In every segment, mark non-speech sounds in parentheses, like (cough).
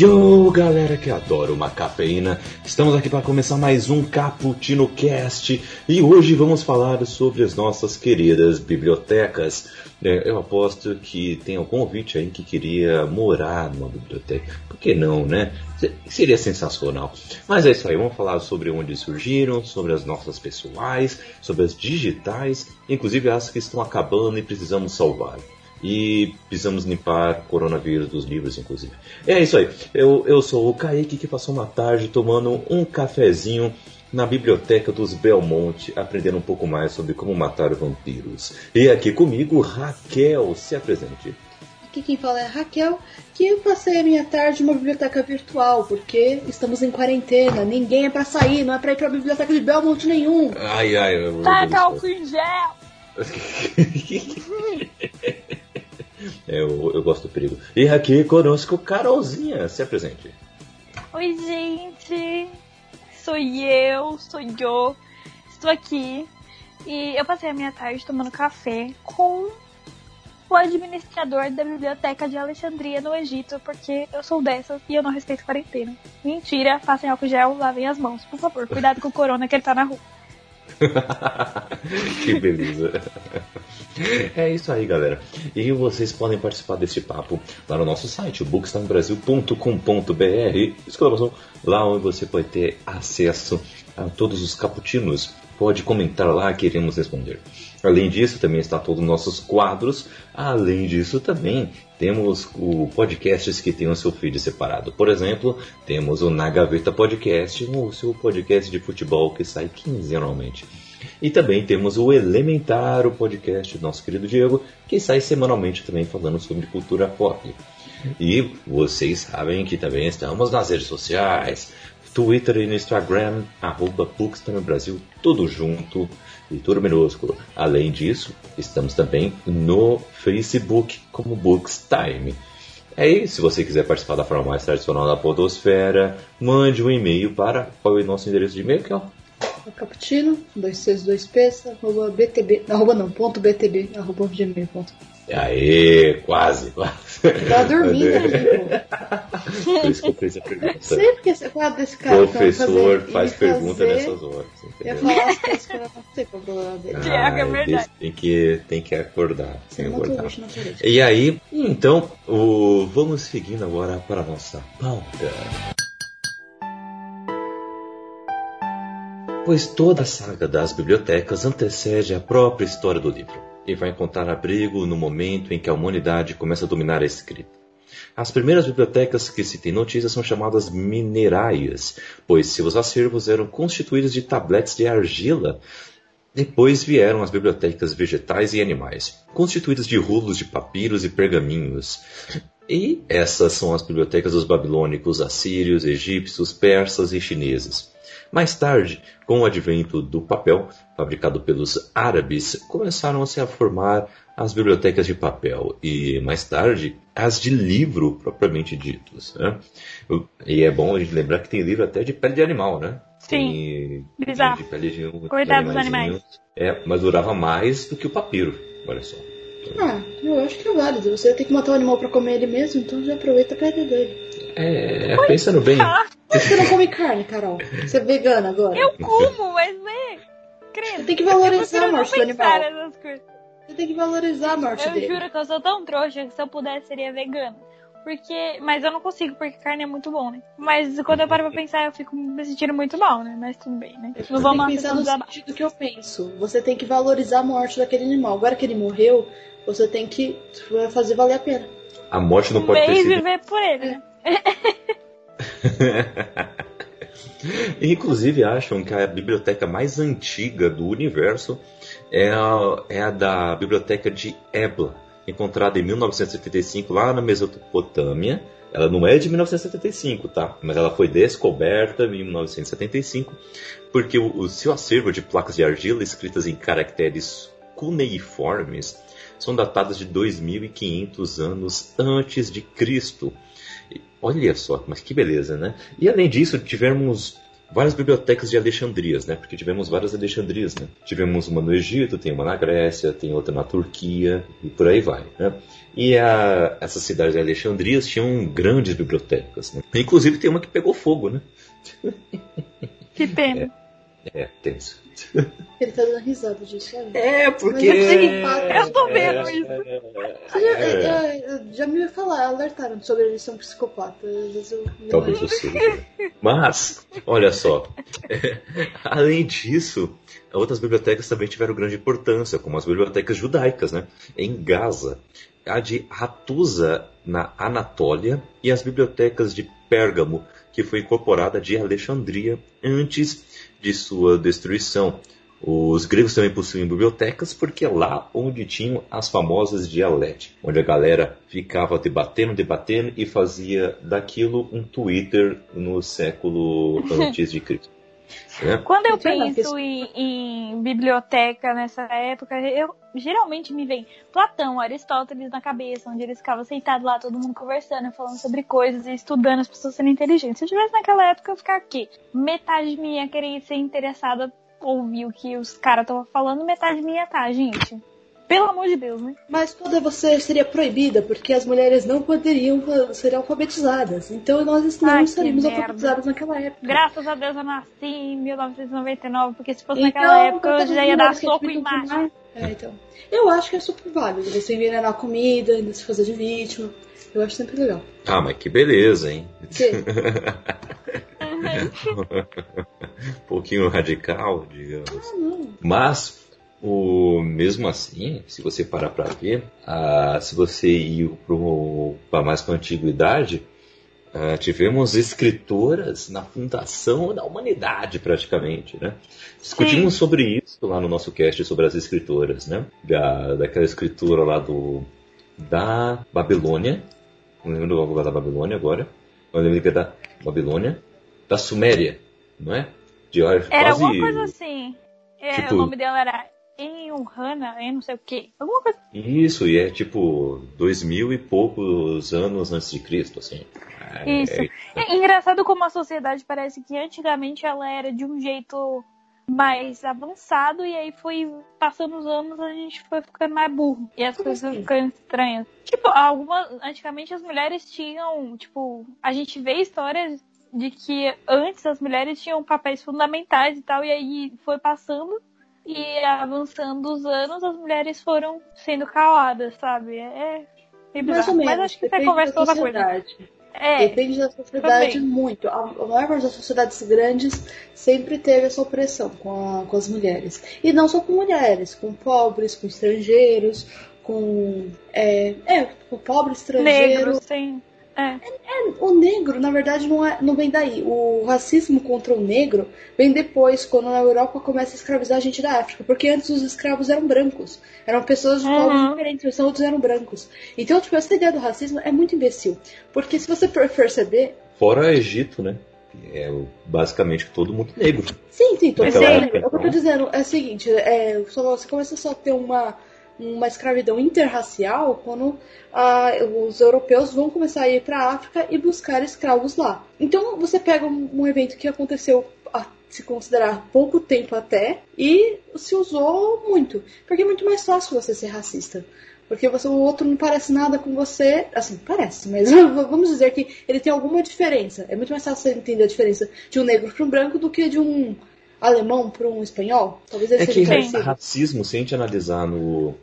Yo, galera que adora uma cafeína, estamos aqui para começar mais um Cappuccino Cast e hoje vamos falar sobre as nossas queridas bibliotecas. É, eu aposto que tem algum ouvinte aí que queria morar numa biblioteca. Por que não, né? Seria sensacional. Mas é isso aí, vamos falar sobre onde surgiram, sobre as nossas pessoais, sobre as digitais, inclusive as que estão acabando e precisamos salvar e precisamos limpar coronavírus dos livros, inclusive. É isso aí. Eu, eu sou o Kaique que passou uma tarde tomando um cafezinho na biblioteca dos Belmonte, aprendendo um pouco mais sobre como matar vampiros. E aqui comigo, Raquel, se apresente. Aqui quem fala é a Raquel, que eu passei a minha tarde numa biblioteca virtual, porque estamos em quarentena, ninguém é pra sair, não é pra ir pra biblioteca de Belmonte nenhum. Ai, ai, eu Taca álcool em gel! (laughs) (laughs) É, eu, eu gosto do perigo. E aqui conosco, Carolzinha, se apresente. Oi, gente! Sou eu, sou eu. Estou aqui e eu passei a minha tarde tomando café com o administrador da biblioteca de Alexandria no Egito, porque eu sou dessas e eu não respeito quarentena. Mentira, passem álcool gel, lavem as mãos, por favor. Cuidado com o corona que ele tá na rua. (laughs) que beleza. É isso aí, galera. E vocês podem participar deste papo lá no nosso site, bookstamebrasil.com.br. Exclamação, lá onde você pode ter acesso a todos os caputinos. Pode comentar lá, queremos responder. Além disso, também está todos os nossos quadros. Além disso, também temos o podcasts que tem o seu feed separado. Por exemplo, temos o Na Gaveta Podcast, o seu podcast de futebol que sai quinzenalmente. E também temos o Elementar, o podcast do nosso querido Diego, que sai semanalmente também falando sobre cultura pop. E vocês sabem que também estamos nas redes sociais, Twitter e no Instagram, arroba Brasil, tudo junto e tudo minúsculo. Além disso, estamos também no Facebook como Books Time. É isso, se você quiser participar da forma mais tradicional da podosfera, mande um e-mail para qual é o nosso endereço de e-mail, que é Caputino, 262 arroba btb, arroba não, ponto btb, arroba gmail.com. Aê, quase, quase. Tá dormindo. Por isso que eu fiz a pergunta. Sei porque você fala desse cara. Professor fazer, faz pergunta fazer, nessas horas. Eu Entendeu? falar as coisas que eu não sei qual é o problema dele. Tiago, é verdade. Tem que, tem que acordar. Tem que acordar. E aí, então, o- vamos seguindo agora para a nossa pauta. Pois toda a saga das bibliotecas antecede a própria história do livro e vai encontrar abrigo no momento em que a humanidade começa a dominar a escrita. As primeiras bibliotecas que se tem notícia são chamadas minerárias, pois seus acervos eram constituídos de tabletes de argila depois vieram as bibliotecas vegetais e animais, constituídas de rolos de papiros e pergaminhos. E essas são as bibliotecas dos babilônicos, assírios, egípcios, persas e chineses. Mais tarde, com o advento do papel, fabricado pelos árabes, começaram a se formar as bibliotecas de papel e, mais tarde, as de livro propriamente ditos. Né? E é bom a gente lembrar que tem livro até de pele de animal, né? Sim. Tem Bizarro. De pele de, Coitado dos animaizinhos. É, mas durava mais do que o papiro. Olha só. Ah, eu acho que é válido. Você tem que matar o animal pra comer ele mesmo, então já aproveita a pele dele. É, pensando bem. Por que você não come carne, Carol? Você é vegana agora? Eu como, mas né? Credo. Você tem que Eu valorizar a morte do animal. Você tem que valorizar a morte Eu dele. juro que eu sou tão trouxa que se eu pudesse seria vegano. Porque. Mas eu não consigo, porque carne é muito bom, né? Mas quando eu paro pra pensar, eu fico me sentindo muito mal, né? Mas tudo bem, né? Não vamos pensar no sentido que eu penso. Você tem que valorizar a morte daquele animal. Agora que ele morreu, você tem que fazer valer a pena. A morte não pode ter Bem sido. viver por ele, né? (laughs) Inclusive acham que a biblioteca mais antiga do universo é a, é a da biblioteca de Ebla, encontrada em 1975 lá na Mesopotâmia. Ela não é de 1975, tá? Mas ela foi descoberta em 1975 porque o, o seu acervo de placas de argila escritas em caracteres cuneiformes são datadas de 2.500 anos antes de Cristo. Olha só, mas que beleza, né? E além disso, tivemos várias bibliotecas de Alexandrias, né? Porque tivemos várias Alexandrias, né? Tivemos uma no Egito, tem uma na Grécia, tem outra na Turquia e por aí vai, né? E a, essas cidades de Alexandrias tinham grandes bibliotecas, né? Inclusive tem uma que pegou fogo, né? Que pena. É, é tenso. (laughs) Ele tá dando risada disso, sabe? É, porque. Mas é Eu tô vendo isso. Você já, é, é, já me ia falar, alertaram sobre eles são psicopatas. Às vezes eu me Talvez eu seja. Mas, olha só. (laughs) Além disso, outras bibliotecas também tiveram grande importância, como as bibliotecas judaicas, né? Em Gaza, a de Ratusa, na Anatólia, e as bibliotecas de Pérgamo, que foi incorporada de Alexandria antes de sua destruição. Os gregos também possuíam bibliotecas porque é lá onde tinham as famosas dialetes, onde a galera ficava debatendo, debatendo e fazia daquilo um Twitter no século antes de Cristo. Né? Quando eu penso em, em biblioteca nessa época, eu geralmente me vem Platão, Aristóteles na cabeça, onde eles ficavam sentados lá, todo mundo conversando, falando sobre coisas e estudando, as pessoas sendo inteligentes. Se eu tivesse naquela época, eu ia ficar aqui. Metade minha querer ser interessada, ouvir o que os caras estavam falando, metade minha tá, gente. Pelo amor de Deus, né? Mas toda você seria proibida, porque as mulheres não poderiam ser alfabetizadas. Então nós não Ai, que estaríamos alfabetizadas naquela época. Graças a Deus eu nasci em 1999, porque se fosse Então, naquela época eu já ia dar soco em macho. mais? É, então. Eu acho que é super válido você envenenar a comida, ainda se fazer de vítima. Eu acho sempre legal. Ah, mas que beleza, hein? Que? (laughs) um pouquinho radical, digamos. Ah, não. Mas, o, mesmo assim, se você parar para ver, ah, se você ir para mais para a antiguidade, ah, tivemos escritoras na fundação da humanidade, praticamente, né? Discutimos sobre isso lá no nosso cast sobre as escritoras, né? Da, daquela escritora lá do da Babilônia, não lembro do lugar da Babilônia agora, eu lembro que é da Babilônia, da Suméria, não é? De Era quase alguma coisa assim. É, Tipo- O nome dela era Enhana, eu não sei o que. Alguma coisa. Isso, e é tipo dois mil e poucos anos antes de Cristo, assim. É, Isso. É engraçado como a sociedade parece que antigamente ela era de um jeito mais avançado e aí foi passando os anos a gente foi ficando mais burro e as coisas assim? ficando estranhas. Tipo, algumas antigamente as mulheres tinham, tipo, a gente vê histórias de que antes as mulheres tinham papéis fundamentais e tal e aí foi passando e avançando os anos as mulheres foram sendo caladas, sabe? É, é Mais ou menos. Mas acho que isso é depende conversa da outra coisa. sociedade. É, Depende da sociedade também. muito. A, a maior parte das sociedades grandes sempre teve essa opressão com, a- com as mulheres. E não só com mulheres, com pobres, com estrangeiros, com. É, é com pobre estrangeiro. negros, sim. É. O negro, na verdade, não, é, não vem daí. O racismo contra o negro vem depois, quando na Europa começa a escravizar a gente da África. Porque antes os escravos eram brancos. Eram pessoas de Uhum. povos diferentes, mas outros eram brancos. Então, tipo, essa ideia do racismo é muito imbecil. Porque se você per- perceber, Fora o Egito, né? Que É basicamente todo mundo negro. Sim, sim, tô Naquela dizendo. época, O que eu tô então. dizendo é o seguinte, é, só- você começa só a ter uma, uma escravidão interracial quando ah, os europeus vão começar a ir para a África e buscar escravos lá. Então você pega um, evento que aconteceu a se considerar pouco tempo até e se usou muito. Porque é muito mais fácil você ser racista. Porque você, o outro não parece nada com você. Assim, parece, mas (laughs) vamos dizer que ele tem alguma diferença. É muito mais fácil você entender a diferença de um negro para um branco do que de um alemão para um espanhol. Talvez ele É seja que parecido. racismo, se a gente analisar no,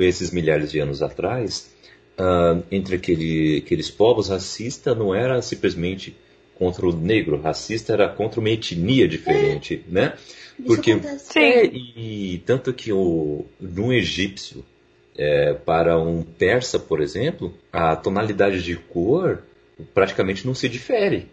esses milhares de anos atrás, ah, entre aquele- aqueles povos, racista não era simplesmente contra o negro, racista era contra uma etnia diferente, né? Isso porque-. É, e tanto que o, num egípcio é, para um persa, por exemplo, a tonalidade de cor praticamente não se difere.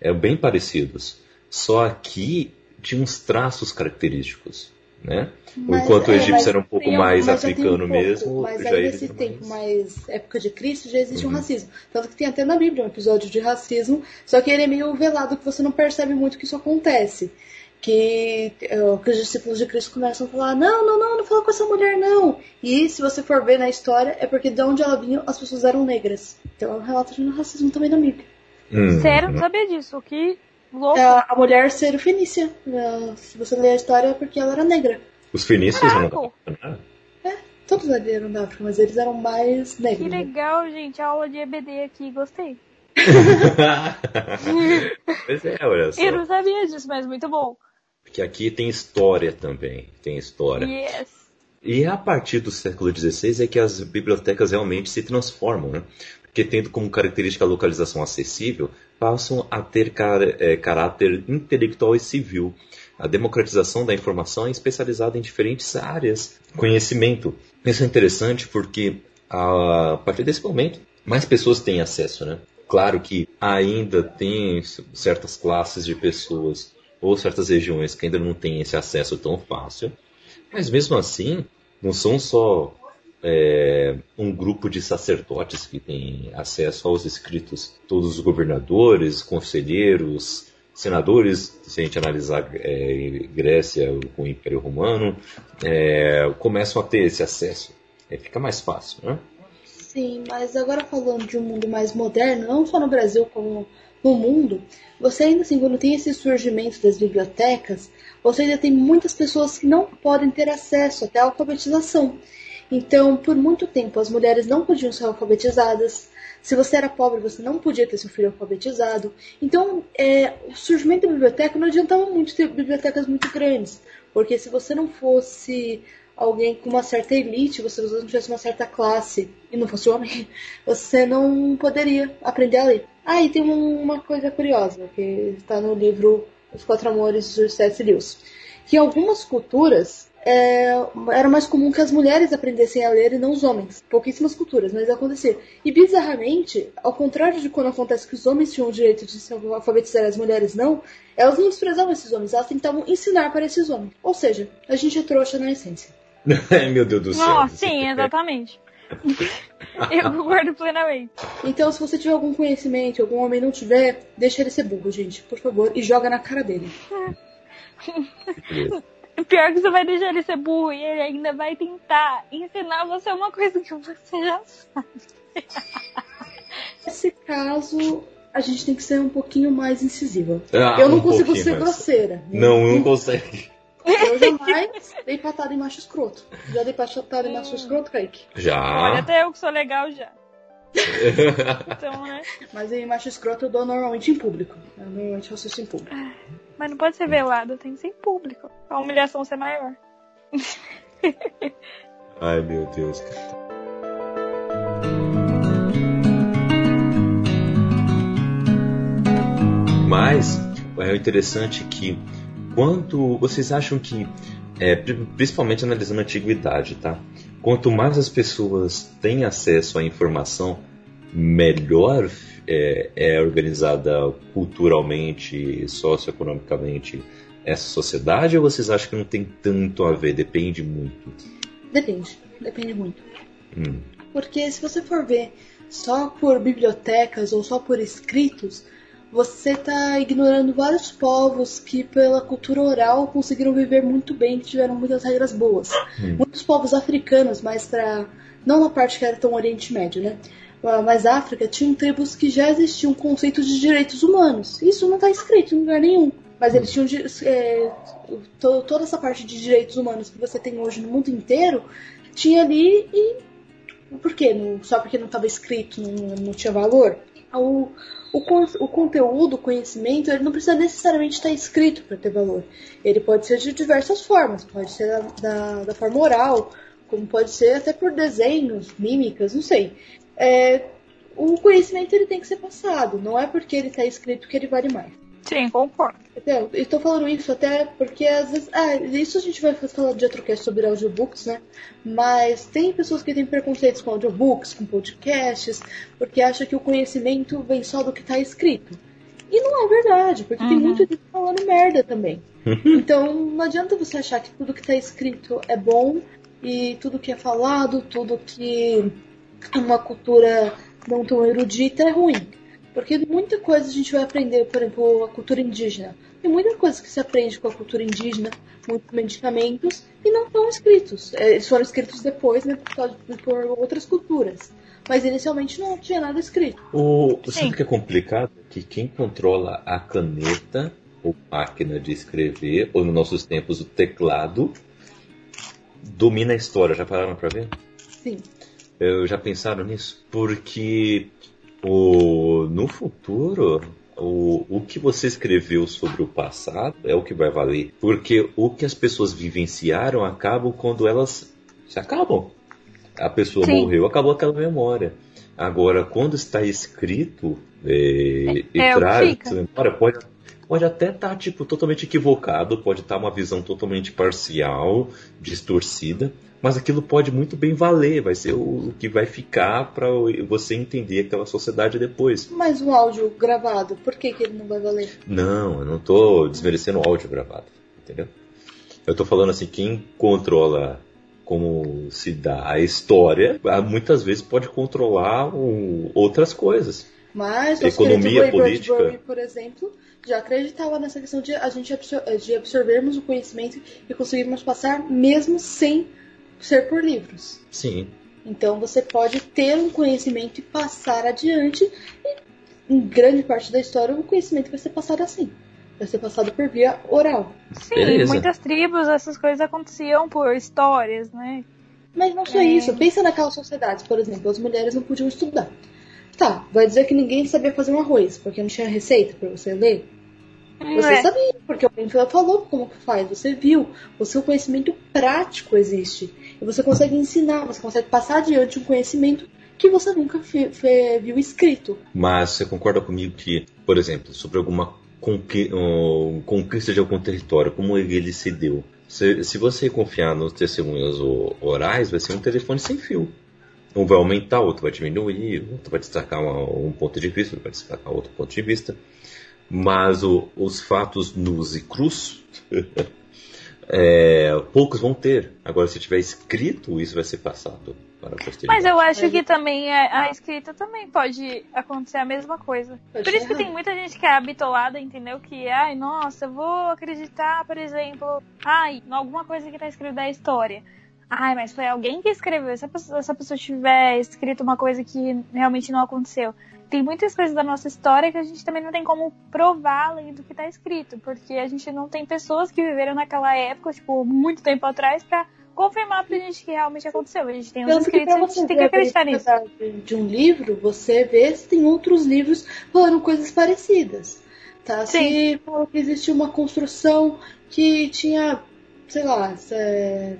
É bem parecidos. Só aqui tinha uns traços característicos, né? Mas- Enquanto o é, egípcio mas era um pouco tem- mais tem um africano pouco, mesmo, Mas já aí nesse tempo mais- mais época de Cristo já existe um Uhum. racismo. Tanto que tem até na Bíblia um episódio de racismo, só que ele é meio velado que você não percebe muito que isso acontece. Que, eh, que os discípulos de Cristo começam a falar, não, não, não, não fala com essa mulher, não. E se você for ver na história, é porque de onde ela vinha, as pessoas eram negras. Então é um relato de racismo também na Bíblia. Hum, Sério, não sabia disso. Que louco. É a, a mulher ser fenícia. É, Se você ler a história é porque ela era negra. Os fenícios não Caraca. né? Todos eram da África, mas eles eram mais Que negros. né? legal, gente. Aula de EBD aqui, gostei. (laughs) pois é, olha só. Eu não sabia disso, mas muito bom. Porque aqui tem história também. Tem história. Yes. E é a partir do século XVI é que as bibliotecas realmente se transformam, né? Porque tendo como característica a localização acessível, passam a ter car- é, caráter intelectual e civil. A democratização da informação é especializada em diferentes áreas de conhecimento. Isso é interessante porque a partir desse momento mais pessoas têm acesso, né? Claro que ainda tem certas classes de pessoas ou certas regiões que ainda não têm esse acesso tão fácil, mas mesmo assim, não são só é, um grupo de sacerdotes que tem acesso aos escritos. Todos os governadores, conselheiros, senadores, se a gente analisar é, Grécia com o Império Romano, é, começam a ter esse acesso. É, fica mais fácil, né? Sim, mas agora falando de um mundo mais moderno, não só no Brasil como no mundo, você ainda assim, quando tem esse surgimento das bibliotecas, você ainda tem muitas pessoas que não podem ter acesso até à alfabetização. Então, por muito tempo, as mulheres não podiam ser alfabetizadas. Se você era pobre, você não podia ter seu filho alfabetizado. Então, é, o surgimento da biblioteca não adiantava muito ter bibliotecas muito grandes, porque se você não fosse alguém com uma certa elite, você não tivesse uma certa classe e não fosse homem, (laughs) você não poderia aprender a ler. Ah, e tem um- uma coisa curiosa que está no livro Os Quatro Amores de C.S. Lewis, que algumas culturas é, era mais comum que as mulheres aprendessem a ler e não os homens. Pouquíssimas culturas, mas acontecia. E bizarramente, ao contrário de quando acontece que os homens tinham o direito de se alfabetizar e as mulheres não, elas não desprezavam esses homens, elas tentavam ensinar para esses homens. Ou seja, a gente é trouxa na essência. (laughs) Ai, meu Deus do céu. Não, sim, exatamente. (laughs) Eu concordo plenamente. Então, se você tiver algum conhecimento e algum homem não tiver, deixa ele ser burro, gente, por favor, e joga na cara dele. (laughs) Pior que você vai deixar ele ser burro e ele ainda vai tentar ensinar você uma coisa que você já sabe. Nesse caso, a gente tem que ser um pouquinho mais incisiva. Ah, eu não um consigo ser mais. grosseira. Não, não consegue. Eu jamais dei patada em macho escroto. Já dei patada em macho escroto, Kaique? Olha, Já. até eu que sou legal já. (laughs) Então, né? Mas em macho escroto eu dou normalmente em público. Eu normalmente faço isso em público. Mas não pode ser velado, tem que ser em público. A humilhação ser maior. (laughs) Ai, meu Deus. Mas é interessante que quanto vocês acham que, é, pri- principalmente analisando a antiguidade, tá? Quanto mais as pessoas têm acesso à informação, melhor é, é organizada culturalmente, socioeconomicamente essa sociedade? Ou vocês acham que não tem tanto a ver? Depende muito. Depende. Depende muito. Hum. Porque se você for ver só por bibliotecas ou só por escritos, você está ignorando vários povos que, pela cultura oral, conseguiram viver muito bem, que tiveram muitas regras boas. Hum. Muitos povos africanos, mas para não na parte que era tão Oriente Médio, né? Ah, Mas África tinham tribos que já existiam conceitos de direitos humanos. Isso não está escrito em lugar nenhum. Mas eles tinham é, to- toda essa parte de direitos humanos que você tem hoje no mundo inteiro, tinha ali e por quê? Não- só porque não estava escrito, não, não tinha valor? O, o, o conteúdo, o conhecimento, ele não precisa necessariamente estar escrito para ter valor. Ele pode ser de diversas formas. Pode ser da, da, da forma oral, como pode ser até por desenhos, mímicas, não sei. É, o conhecimento ele tem que ser passado. Não é porque ele está escrito que ele vale mais. Sim, concordo. Entendeu? Eu tô falando isso até porque às vezes. Ah, isso a gente vai falar de outro cast sobre audiobooks, né? Mas tem pessoas que têm preconceitos com audiobooks, com podcasts, porque acham que o conhecimento vem só do que tá escrito. E não é verdade, porque tem Uhum. muito gente falando merda também. (laughs) Então não adianta você achar que tudo que tá escrito é bom e tudo que é falado, tudo que uma cultura não tão erudita é ruim. Porque muita coisa a gente vai aprender, por exemplo, a cultura indígena. Tem muita coisa que se aprende com a cultura indígena, muitos medicamentos, e não estão escritos. É, Eles foram escritos depois, né, por, causa- por outras culturas. mas inicialmente não tinha nada escrito. O, sabe o que é complicado? Que quem controla a caneta ou máquina de escrever, ou nos nossos tempos o teclado, domina a história. Já pararam para ver? Sim. Eu já pensaram nisso? Porque o, no futuro, o, o que você escreveu sobre o passado é o que vai valer. Porque o que as pessoas vivenciaram acabam quando elas se acabam. A pessoa Sim. morreu, acabou aquela memória. Agora, quando está escrito é, é, e traz memória, pode, pode até estar tá, tipo, totalmente equivocado, pode estar tá uma visão totalmente parcial, distorcida, mas aquilo pode muito bem valer, vai ser o, que vai ficar para você entender aquela sociedade depois. Mas o áudio gravado, por que, que ele não vai valer? Não, eu não estou desmerecendo o áudio gravado, entendeu? Eu estou falando assim, quem controla como se dá a história, ah, muitas vezes pode controlar outras coisas. Mas economia política, Bradbury, por exemplo, já acreditava nessa questão de a gente absor de absorvermos o conhecimento e conseguirmos passar mesmo sem ser por livros. Sim. Então você pode ter um conhecimento e passar adiante. E em grande parte da história o conhecimento vai ser passado assim. Vai ser passado por via oral. Sim, Beleza. muitas tribos essas coisas aconteciam por histórias, né? Mas não só é... isso. Pensa naquelas sociedades, por exemplo, as mulheres não podiam estudar. Tá, vai dizer que ninguém sabia fazer um arroz, porque não tinha receita para você ler? Você é. sabia, porque alguém falou como que faz, você viu, o seu conhecimento prático existe. E você consegue ensinar, você consegue passar adiante um conhecimento que você nunca viu escrito. Mas você concorda comigo que, por exemplo, sobre alguma conqui conquista de algum território, como ele se deu, se, se você confiar nos testemunhos orais, vai ser um telefone sem fio. Um vai aumentar, outro vai diminuir, outro vai destacar um ponto de vista, outro vai destacar outro ponto de vista. Mas o, os fatos nus e crus, (laughs) é, poucos vão ter. Agora, se tiver escrito, isso vai ser passado para a posteridade. Mas eu acho que também a, a escrita também pode acontecer a mesma coisa. Pode Por isso que tem muita gente que é habitolada, entendeu? Que, ai, nossa, eu vou acreditar, por exemplo, ai, em alguma coisa que está escrito da história. Ai, mas foi alguém que escreveu. Se a pessoa, tiver escrito uma coisa que realmente não aconteceu. Tem muitas coisas da nossa história que a gente também não tem como provar além do que está escrito. Porque a gente não tem pessoas que viveram naquela época, tipo, muito tempo atrás, para confirmar pra gente que realmente aconteceu. A gente tem os escritos, a gente tem que acreditar nisso. De um livro, você vê se tem outros livros falando coisas parecidas. Tá? Sim. Se existe uma construção que tinha sei lá,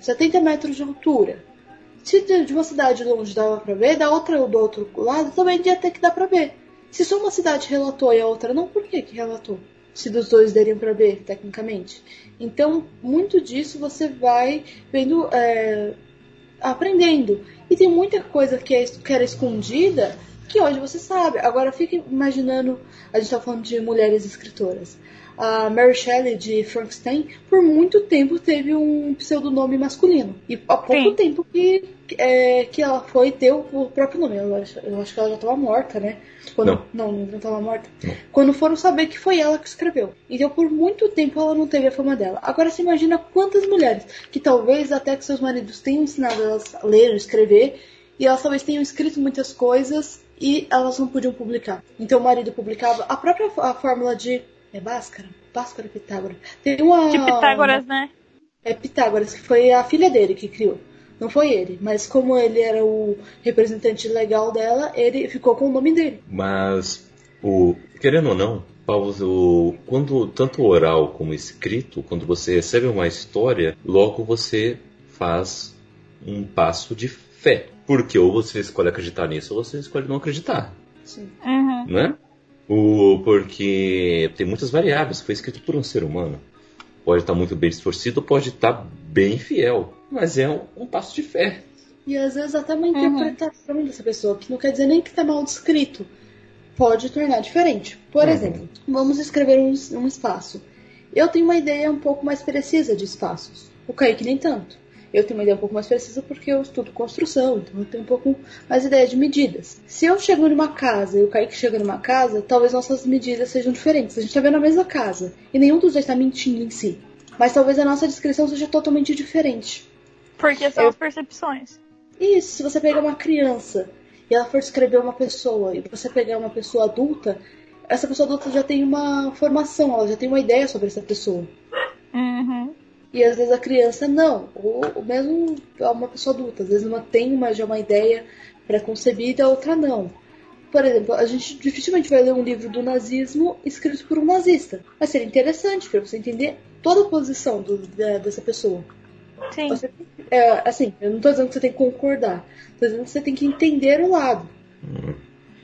70 metros de altura. Se de uma cidade longe dava pra ver, da outra do outro lado também ia ter que dar pra ver. Se só uma cidade relatou e a outra não, por que que relatou? Se dos dois dariam para ver, tecnicamente. Então, muito disso você vai vendo, é, aprendendo. E tem muita coisa que, é, que era escondida que hoje você sabe. Agora fique imaginando, a gente tá falando de mulheres escritoras a Mary Shelley de Frankenstein, por muito tempo teve um pseudonome masculino. E há pouco Sim. tempo que, é, que ela foi ter o próprio nome. Eu acho, eu acho que ela já estava morta, né? Quando, não. não, não estava morta. Não. Quando foram saber que foi ela que escreveu. Então, por muito tempo, ela não teve a fama dela. Agora, você imagina quantas mulheres que talvez até que seus maridos tenham ensinado elas a ler, a escrever, e elas talvez tenham escrito muitas coisas e elas não podiam publicar. Então, o marido publicava a própria a fórmula de é Bhaskara? Bhaskara Pitágoras. Tem uma. De Pitágoras, né? É Pitágoras, que foi a filha dele que criou. Não foi ele, mas como ele era o representante legal dela, ele ficou com o nome dele. Mas, o querendo ou não, Paulo, o, quando tanto oral como escrito, quando você recebe uma história, logo você faz um passo de fé. Porque ou você escolhe acreditar nisso ou você escolhe não acreditar. Sim. Uhum. Né? O, porque tem muitas variáveis. Foi escrito por um ser humano. Pode estar muito bem distorcido, pode estar bem fiel. Mas é um, um passo de fé. E às vezes até uma interpretação uhum. dessa pessoa, que não quer dizer nem que está mal descrito, pode tornar diferente. Por uhum. exemplo, vamos escrever um, um espaço. Eu tenho uma ideia um pouco mais precisa de espaços. O Kaique nem tanto eu tenho uma ideia um pouco mais precisa porque eu estudo construção, então eu tenho um pouco mais ideia de medidas. Se eu chego numa casa e o Kaique chega numa casa, talvez nossas medidas sejam diferentes. A gente está vendo a mesma casa e nenhum dos dois está mentindo em si. Mas talvez a nossa descrição seja totalmente diferente. Porque são eu... as percepções. Isso, se você pega uma criança e ela for escrever uma pessoa, e você pegar uma pessoa adulta, essa pessoa adulta já tem uma formação, ela já tem uma ideia sobre essa pessoa. Uhum. E às vezes a criança não, ou, ou mesmo uma pessoa adulta, às vezes uma tem uma, já uma ideia pré-concebida, a outra não. Por exemplo, a gente dificilmente vai ler um livro do nazismo escrito por um nazista. Mas seria interessante para você entender toda a posição do, da, dessa pessoa. Sim. Você, é, assim, eu não estou dizendo que você tem que concordar, estou dizendo que você tem que entender o lado. Hum.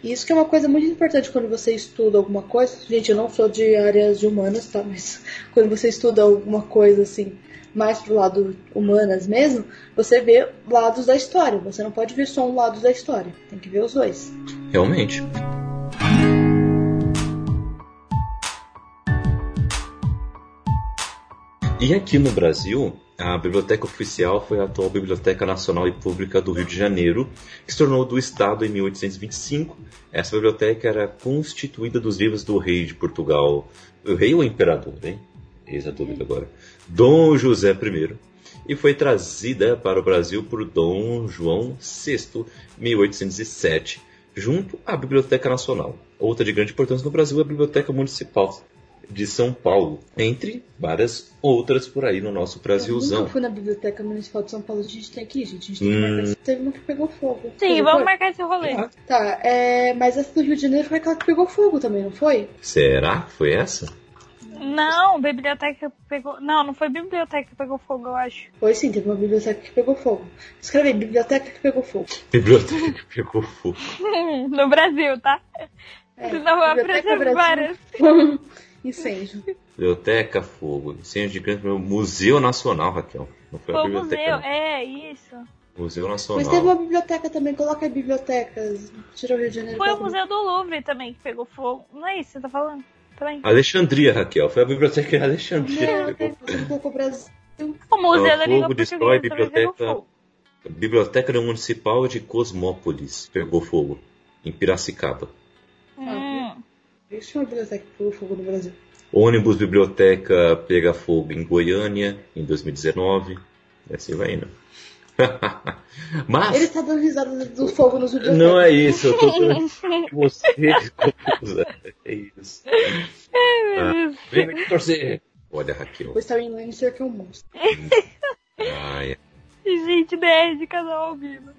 Isso que é uma coisa muito importante quando você estuda alguma coisa. Gente, eu não sou de áreas de humanas, tá? (laughs) Mas quando você estuda alguma coisa assim, mais pro lado humanas mesmo, você vê lados da história. Você não pode ver só um lado da história. Tem que ver os dois. Realmente. E aqui no Brasil, a biblioteca oficial foi a atual Biblioteca Nacional e Pública do Rio de Janeiro, que se tornou do Estado em 1825. Essa biblioteca era constituída dos livros do rei de Portugal, o rei ou o imperador, hein? Eis a dúvida agora. Dom José I, e foi trazida para o Brasil por Dom João VI, 1807, junto à Biblioteca Nacional. Outra de grande importância no Brasil é a Biblioteca Municipal de São Paulo, entre várias outras por aí no nosso Eu Brasilzão. nunca fui na Biblioteca Municipal de São Paulo. A gente tem aqui, gente. A gente tem Hum. que marcar. Teve uma que pegou fogo. Sim, Não vamos foi? marcar esse rolê. Ah, Tá, é, mas essa do Rio de Janeiro foi aquela que pegou fogo também, não foi? será que foi essa? Não, biblioteca pegou. Não, não foi biblioteca que pegou fogo, eu acho. Foi sim, teve uma biblioteca que pegou fogo. Escreve aí, biblioteca que pegou fogo. (laughs) Biblioteca que pegou fogo. (laughs) no Brasil, tá? É, Senão vai Biblioteca aparecer várias. (laughs) Incêndio. Biblioteca Fogo. Incêndio de grande Museu Nacional, Raquel. Não foi a Foi o biblioteca. museu, não. é isso. Museu Mas Nacional. teve uma biblioteca também, coloca aí bibliotecas. Tira o Rio de Janeiro. Foi o Museu do Louvre também que pegou fogo. Não é isso que você tá falando? Peraí. Alexandria, Raquel. Foi a biblioteca de Alexandria. Não, que pegou você colocou Brasil. O Museu Não, da Língua fogo Portuguesa também biblioteca. fogo. Biblioteca Municipal de Cosmópolis pegou fogo. Em Piracicaba. Hum. É uma biblioteca que pegou fogo no Brasil. Ônibus Biblioteca pega fogo em Goiânia em 2019. E assim vai indo. (laughs) Mas. Ele tá dando risada do fogo nos bibliotecas. Não é isso, eu tô dando você. (laughs) É isso. Ah, vem me torcer. Olha, Raquel. Pois tá em Lannister que é (laughs) um monstro. Ai, Gente, nerd, casal ao vivo.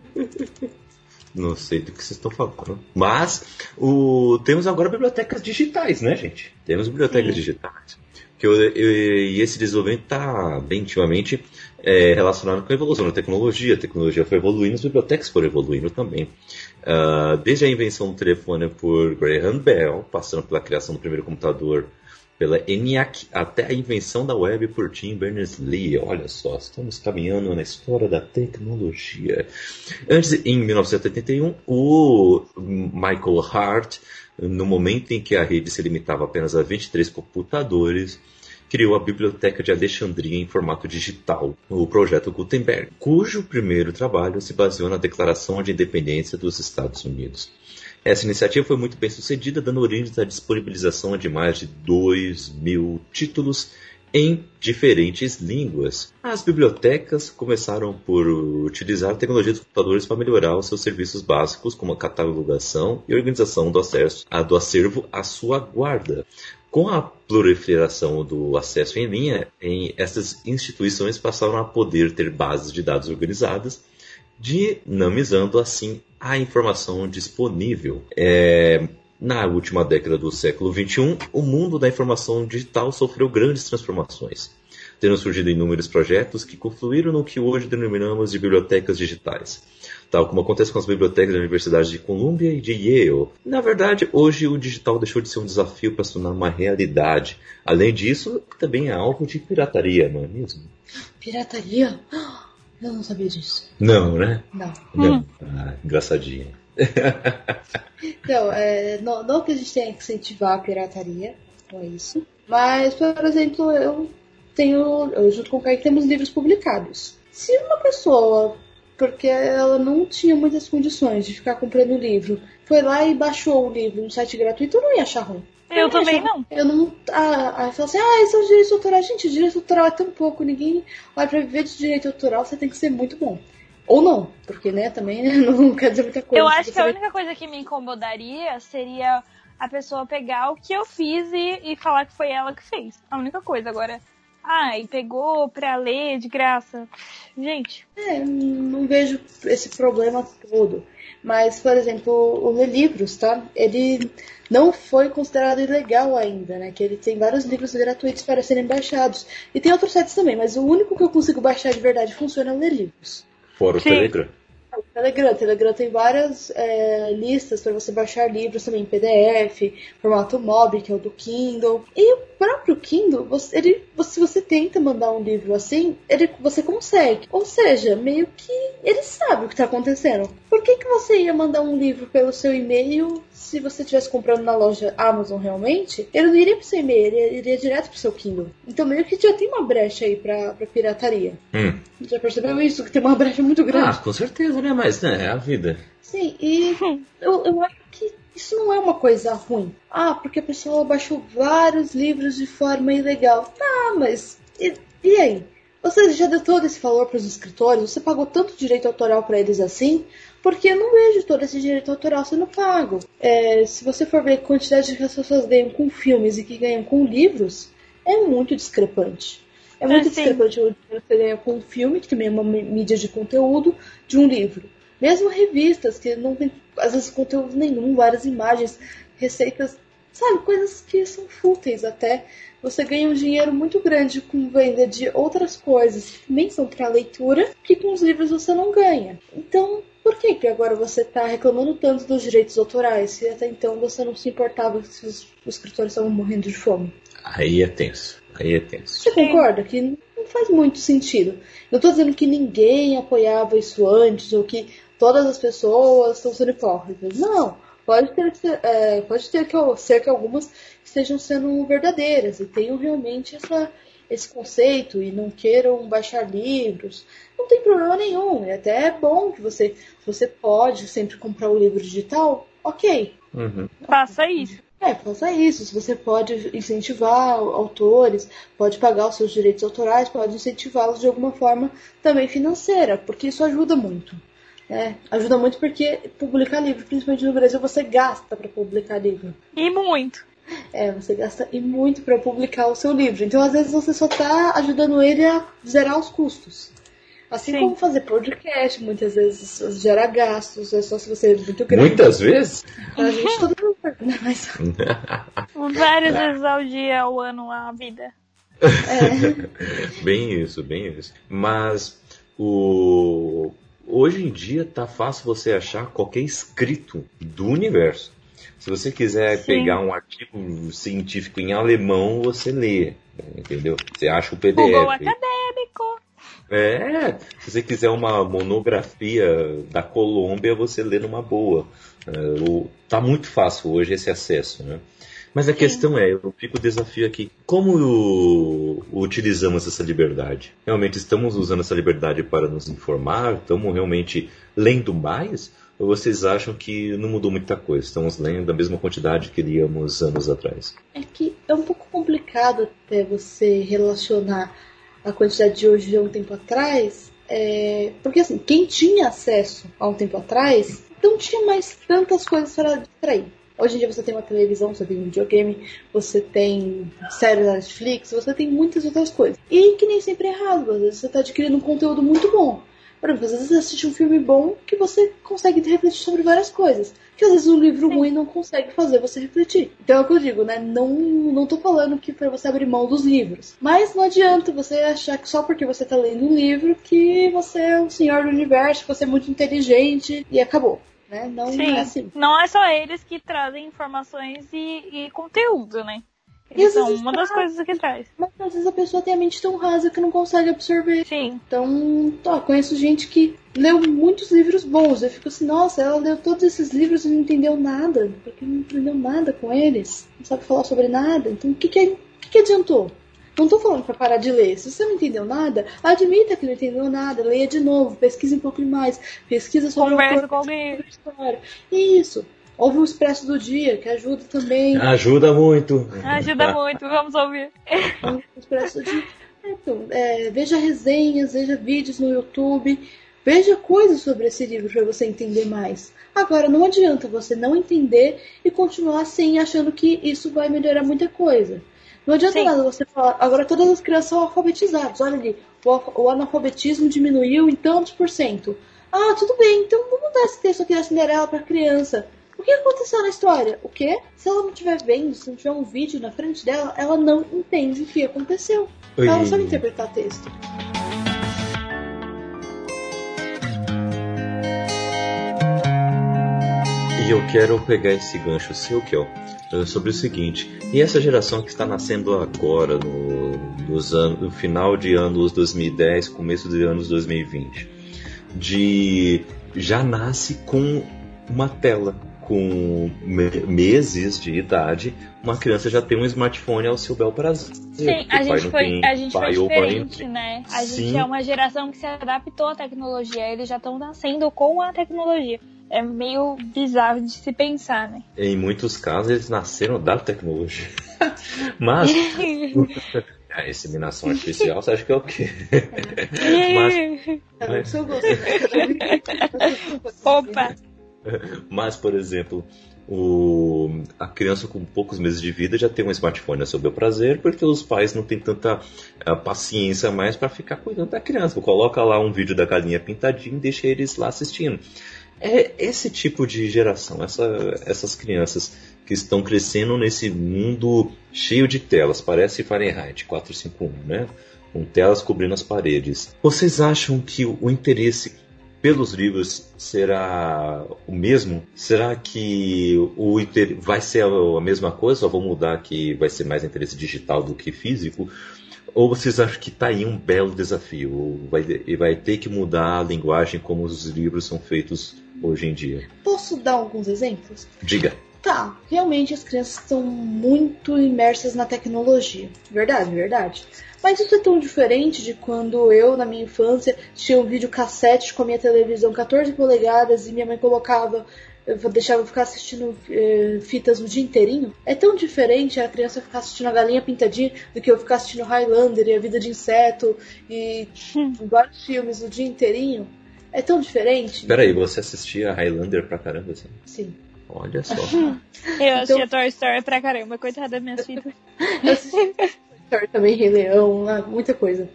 Não sei do que vocês estão falando. Mas o, temos agora bibliotecas digitais, né, gente? Temos bibliotecas digitais. Que eu- eu- e esse desenvolvimento está bem intimamente é, relacionado com a evolução da tecnologia. A tecnologia foi evoluindo, as bibliotecas foram evoluindo também. Ah, desde a invenção do telefone por Graham Bell, passando pela criação do primeiro computador pela ENIAC, até a invenção da web por Tim Berners-Lee. Olha só, estamos caminhando na história da tecnologia. Antes, em 1981, o Michael Hart, no momento em que a rede se limitava apenas a 23 computadores, criou a Biblioteca de Alexandria em formato digital, o projeto Gutenberg, cujo primeiro trabalho se baseou na Declaração de Independência dos Estados Unidos. Essa iniciativa foi muito bem sucedida, dando origem à disponibilização de mais de 2 mil títulos em diferentes línguas. As bibliotecas começaram por utilizar a tecnologia dos computadores para melhorar os seus serviços básicos, como a catalogação e organização do acesso do acervo à sua guarda. Com a proliferação do acesso em linha, em, essas instituições passaram a poder ter bases de dados organizadas, dinamizando assim a informação disponível. É, na última década do século XXI, o mundo da informação digital sofreu grandes transformações, tendo surgido inúmeros projetos que confluíram no que hoje denominamos de bibliotecas digitais, tal como acontece com as bibliotecas da Universidade de Columbia e de Yale. Na verdade, hoje o digital deixou de ser um desafio para se tornar uma realidade. Além disso, também é alvo de pirataria, não é mesmo? Pirataria? Eu não sabia disso. Não, né? Não. Não. Ah, engraçadinha. Então, é, não, não que a gente tenha que incentivar a pirataria, não é isso. Mas, por exemplo, eu tenho, eu junto com o Kaique temos livros publicados. Se uma pessoa, porque ela não tinha muitas condições de ficar comprando o livro, foi lá e baixou o livro no site gratuito, eu não ia achar ruim. Eu ia também achar- não. Eu não. Ah, fala assim, ah, esses são os direitos autorais. Gente, direito autoral é tão pouco, ninguém. Olha, pra viver de direito autoral você tem que ser muito bom. Ou não, porque, né, também né, (laughs) não quer dizer muita coisa. Eu acho que a única coisa que me incomodaria seria a pessoa pegar o que eu fiz e, e falar que foi ela que fez. A única coisa. Agora, ai, pegou pra ler de graça. Gente. É, não vejo esse problema todo. Mas, por exemplo, o ler livros, tá? Ele não foi considerado ilegal ainda, né? Que ele tem vários livros gratuitos para serem baixados. E tem outros sites também, mas o único que eu consigo baixar de verdade funciona é ler livros. Fora o Sim. Telegram. O Telegram. O Telegram tem várias é, listas para você baixar livros também em PDF, formato MOB, que é o do Kindle. E o próprio Kindle, você, ele, se você tenta mandar um livro assim, ele, você consegue. Ou seja, meio que ele sabe o que está acontecendo. Por que, que você ia mandar um livro pelo seu e-mail se você estivesse comprando na loja Amazon realmente? Ele não iria pro seu e-mail, ele iria direto pro seu Kindle. Então meio que já tem uma brecha aí pra, pra pirataria. Hum. Já percebeu isso? Que tem uma brecha muito grande. Ah, com certeza, né? Mas né, é a vida. Sim, e eu, eu acho que isso não é uma coisa ruim. Ah, porque a pessoa baixou vários livros de forma ilegal. Tá, mas e, e aí? Você já deu todo esse valor para os escritores? Você pagou tanto direito autoral para eles assim? Porque eu não vejo todo esse direito autoral sendo pago. É, se você for ver a quantidade que as pessoas ganham com filmes e que ganham com livros, é muito discrepante. É muito sim. discrepante o dinheiro que você ganha com um filme, que também é uma mí- mídia de conteúdo, de um livro. Mesmo revistas, que não tem, às vezes, conteúdo nenhum, várias imagens, receitas, sabe, coisas que são fúteis até. Você ganha um dinheiro muito grande com venda de outras coisas que também são para leitura, que com os livros você não ganha. Então, por que, que agora você está reclamando tanto dos direitos autorais, se até então você não se importava se os, os escritores estavam morrendo de fome? Aí é tenso. Aí é tenso. Você concorda que não faz muito sentido? Não estou dizendo que ninguém apoiava isso antes ou que todas as pessoas estão sendo hipócritas. Não. Pode ter, é, pode ter que ser que algumas estejam sendo verdadeiras e tenham realmente essa, esse conceito e não queiram baixar livros. Não tem problema nenhum. E até é bom que você, você pode sempre comprar o livro digital. Ok, Uhum. Faça isso. é, faça isso. Se você pode incentivar autores, pode pagar os seus direitos autorais, pode incentivá-los de alguma forma também financeira, porque isso ajuda muito. Né? Ajuda muito porque publicar livro, principalmente no Brasil, você gasta para publicar livro. E muito. É, você gasta e muito para publicar o seu livro. Então, às vezes, você só está ajudando ele a zerar os custos. Assim Sim. como fazer podcast, muitas vezes gera gastos, é só se você é muito grande. Muitas vezes? A gente todo mundo, né? Mas (laughs) Várias vezes ao dia, ao ano, a vida. é. (laughs) bem isso, bem isso. Mas o hoje em dia tá fácil você achar qualquer escrito do universo. Se você quiser Sim. pegar um artigo científico em alemão, você lê, entendeu? Você acha o PDF. Google Acadêmico. É, se você quiser uma monografia da Colômbia, você lê numa boa. É, tá muito fácil hoje esse acesso, né? Mas a questão é, eu fico o desafio aqui, como utilizamos essa liberdade? Realmente estamos usando essa liberdade para nos informar? Estamos realmente lendo mais? Ou vocês acham que não mudou muita coisa? Estamos lendo a mesma quantidade que líamos anos atrás? É que é um pouco complicado até você relacionar a quantidade de hoje a um tempo atrás, é, porque assim, quem tinha acesso há um tempo atrás não tinha mais tantas coisas para distrair. Hoje em dia você tem uma televisão, você tem um videogame, você tem séries da Netflix, você tem muitas outras coisas. E que nem sempre é errado, às vezes você está adquirindo um conteúdo muito bom. Por exemplo, às vezes você assiste um filme bom que você consegue refletir sobre várias coisas. Que às vezes um livro Sim. ruim não consegue fazer você refletir. Então é o que eu digo, né? Não, não tô falando que pra você abrir mão dos livros. Mas não adianta você achar que só porque você tá lendo um livro que você é o senhor do universo, que você é muito inteligente e acabou. Né? Não Sim. é assim. Não é só eles que trazem informações e, e conteúdo, né? Eles são uma das traz. coisas que traz. Mas às vezes a pessoa tem a mente tão rasa que não consegue absorver. Sim. Então, tá, conheço gente que leu muitos livros bons. Eu fico assim, nossa, ela leu todos esses livros e não entendeu nada, porque não aprendeu nada com eles, não sabe falar sobre nada. Então, o que, que, que, que adiantou? Não tô falando pra parar de ler. Se você não entendeu nada, admita que não entendeu nada, leia de novo, pesquise um pouco mais, pesquisa sobre o Conversa autor, com alguém. sobre a história. Isso. Ouve o Expresso do Dia, que ajuda também. Ajuda muito. Ajuda (laughs) muito, vamos ouvir. Expresso do Dia. É, Então, é, veja resenhas, veja vídeos no YouTube. Veja coisas sobre esse livro para você entender mais. Agora, não adianta você não entender e continuar assim, achando que isso vai melhorar muita coisa. Não adianta Sim. nada você falar, agora todas as crianças são alfabetizadas. Olha ali, o, o analfabetismo diminuiu em tantos por cento. Ah, tudo bem, então vamos dar esse texto aqui da Cinderela para criança. O que aconteceu na história? O quê? Se ela não estiver vendo, se não tiver um vídeo na frente dela, ela não entende o que aconteceu. Oi. Ela não sabe interpretar texto. E eu quero pegar esse gancho seu, Kel, sobre o seguinte. E essa geração que está nascendo agora, no, nos anos, no final de anos 2010, começo de anos 2020, de já nasce com uma tela com meses de idade, uma criança já tem um smartphone ao seu bel prazer. Sim, a gente, foi, a gente foi diferente, né? A Sim. gente é uma geração que se adaptou à tecnologia, eles já estão nascendo com a tecnologia. É meio bizarro de se pensar, né? Em muitos casos eles nasceram da tecnologia. (laughs) Mas (laughs) A inseminação artificial, você acha que é o quê? (laughs) mas, mas... Opa! Mas, por exemplo, o, a criança com poucos meses de vida já tem um smartphone a seu bel prazer, porque os pais não têm tanta uh, paciência mais para ficar cuidando da criança. Coloca lá um vídeo da galinha pintadinha e deixa eles lá assistindo. É esse tipo de geração, essa, essas crianças que estão crescendo nesse mundo cheio de telas, parece Fahrenheit 451, né? Com telas cobrindo as paredes. Vocês acham que o interesse pelos livros será o mesmo? Será que o inter... vai ser a mesma coisa? Ou vou mudar que vai ser mais interesse digital do que físico? Ou vocês acham que está aí um belo desafio? Vai, vai ter que mudar a linguagem como os livros são feitos hoje em dia? Posso dar alguns exemplos? Diga. Tá, realmente as crianças estão muito imersas na tecnologia. Verdade, verdade. Mas isso é tão diferente de quando eu, na minha infância, tinha um vídeo cassete com a minha televisão 14 polegadas e minha mãe colocava, deixava eu ficar assistindo eh, fitas o dia inteirinho. É tão diferente a criança ficar assistindo a galinha pintadinha do que eu ficar assistindo Highlander e a vida de inseto e vários filmes o dia inteirinho. É tão diferente. Peraí, você assistia Highlander pra caramba assim? Sim. Olha só. (laughs) Eu assistia então... Toy Story pra caramba, coitada das minhas filhas. (laughs) Eu assisti Toy Story também, Rei Leão, muita coisa.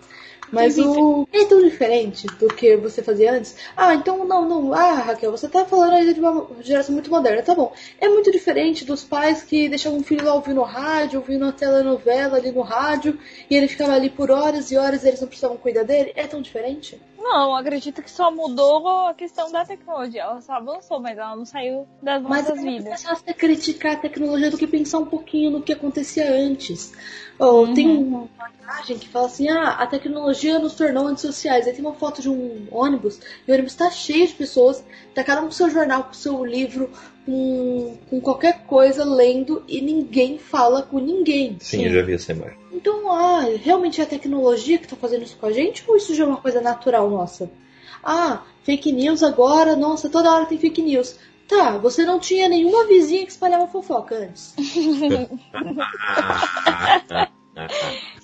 Mas o é tão diferente do que você fazia antes. Ah, então não, não. Ah, Raquel, você tá falando ainda de uma geração muito moderna. Tá bom. É muito diferente dos pais que deixavam o filho lá ouvindo rádio, ouvindo a telenovela ali no rádio, e ele ficava ali por horas e horas e eles não precisavam cuidar dele. É tão diferente? Não, acredito que só mudou a questão da tecnologia. Ela só avançou, mas ela não saiu das nossas mas é vidas. Mas é mais fácil criticar a tecnologia do que pensar um pouquinho no que acontecia antes. Ou uhum. tem uma imagem que fala assim: ah, a tecnologia nos tornou antissociais. Aí tem uma foto de um ônibus, e o ônibus está cheio de pessoas, tá cada um com seu jornal, com seu livro, com, com qualquer coisa lendo, e ninguém fala com ninguém. Sim, Sim. eu já vi essa imagem. Então, ah, realmente é a tecnologia que está fazendo isso com a gente ou isso já é uma coisa natural nossa? Ah, fake news agora, nossa, toda hora tem fake news. Tá, você não tinha nenhuma vizinha que espalhava fofoca antes. (laughs)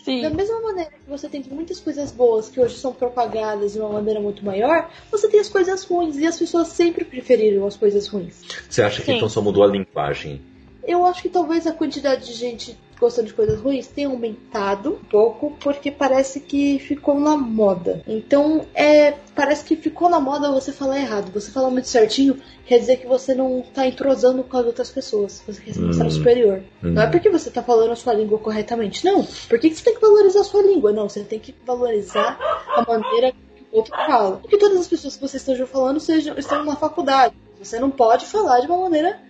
Sim. Da mesma maneira que você tem muitas coisas boas que hoje são propagadas de uma maneira muito maior, você tem as coisas ruins e as pessoas sempre preferiram as coisas ruins. Você acha que Sim. então só mudou a linguagem? Eu acho que talvez a quantidade de gente gostando de coisas ruins tem aumentado um pouco porque parece que ficou na moda. Então, é, parece que ficou na moda você falar errado. Você falar muito certinho quer dizer que você não tá entrosando com as outras pessoas. Você quer se mostrar hum. superior. Hum. Não é porque você tá falando a sua língua corretamente. Não. Por que, que você tem que valorizar a sua língua? Não, você tem que valorizar a maneira que o outro fala. Porque todas as pessoas que vocês estão falando sejam, estão na faculdade. Você não pode falar de uma maneira.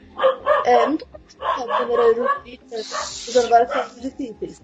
É, não tô de maneira erudita, usando várias palavras difíceis.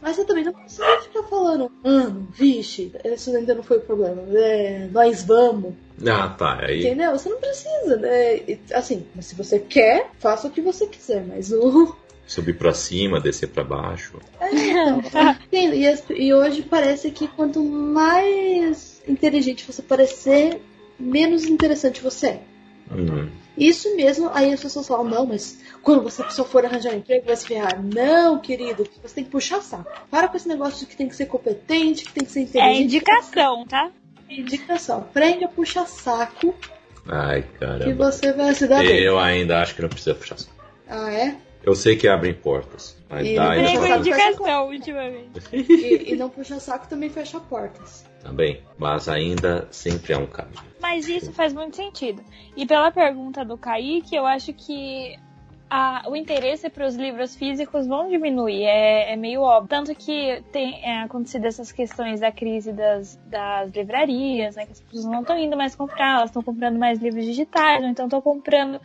Mas você também não precisa ficar falando, hum, vixe, isso ainda não foi o problema. É, nós vamos. Ah, tá. Aí... Entendeu? Você não precisa, né? Assim, mas se você quer, faça o que você quiser, mas o. (laughs) Subir pra cima, descer pra baixo. É, então, (laughs) e, e hoje parece que quanto mais inteligente você parecer, menos interessante você é. Uhum. Isso mesmo, aí as pessoas falam, não, mas quando você só for arranjar um emprego, vai se ferrar. Não, querido, você tem que puxar saco. Para com esse negócio de que tem que ser competente, que tem que ser inteligente. É indicação, tá? Indicação. Prende a puxa-saco Ai, que caramba. você vai se dar bem. Eu ainda acho que não precisa puxar saco. Ah, é? Eu sei que abrem portas, mas E dá não puxa indicação (laughs) ultimamente. E, e não puxa saco também fecha portas. também, mas ainda sempre há um caminho. Mas isso faz muito sentido. E pela pergunta do Kaique, eu acho que a- o interesse para os livros físicos vão diminuir, é, é meio óbvio. Tanto que tem é, acontecido essas questões da crise das, das livrarias, né? Que as pessoas não estão indo mais comprar, elas estão comprando mais livros digitais, ou então estão comprando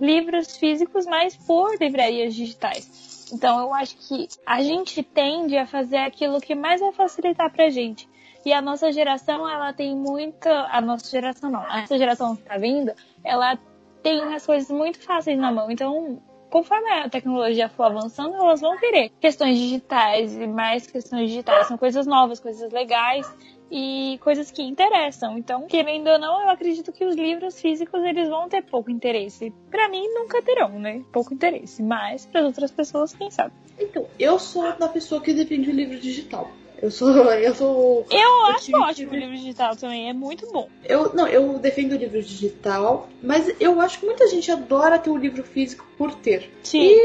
livros físicos, mas por livrarias digitais. Então eu acho que a gente tende a fazer aquilo que mais vai facilitar pra gente. E a nossa geração, ela tem muita. A nossa geração não. Essa geração que tá vindo, ela tem as coisas muito fáceis na mão. Então, conforme a tecnologia for avançando, elas vão querer questões digitais e mais questões digitais. São coisas novas, coisas legais e coisas que interessam. Então, querendo ou não, eu acredito que os livros físicos eles vão ter pouco interesse. Pra mim, nunca terão, né? Pouco interesse. Mas para outras pessoas, quem sabe? Então, eu sou da pessoa que defende o livro digital. Eu sou. (laughs) Eu sou. Eu acho tive- ótimo o livro digital também, é muito bom. Eu, não, eu defendo o livro digital, mas eu acho que muita gente adora ter o livro físico por ter. Sim.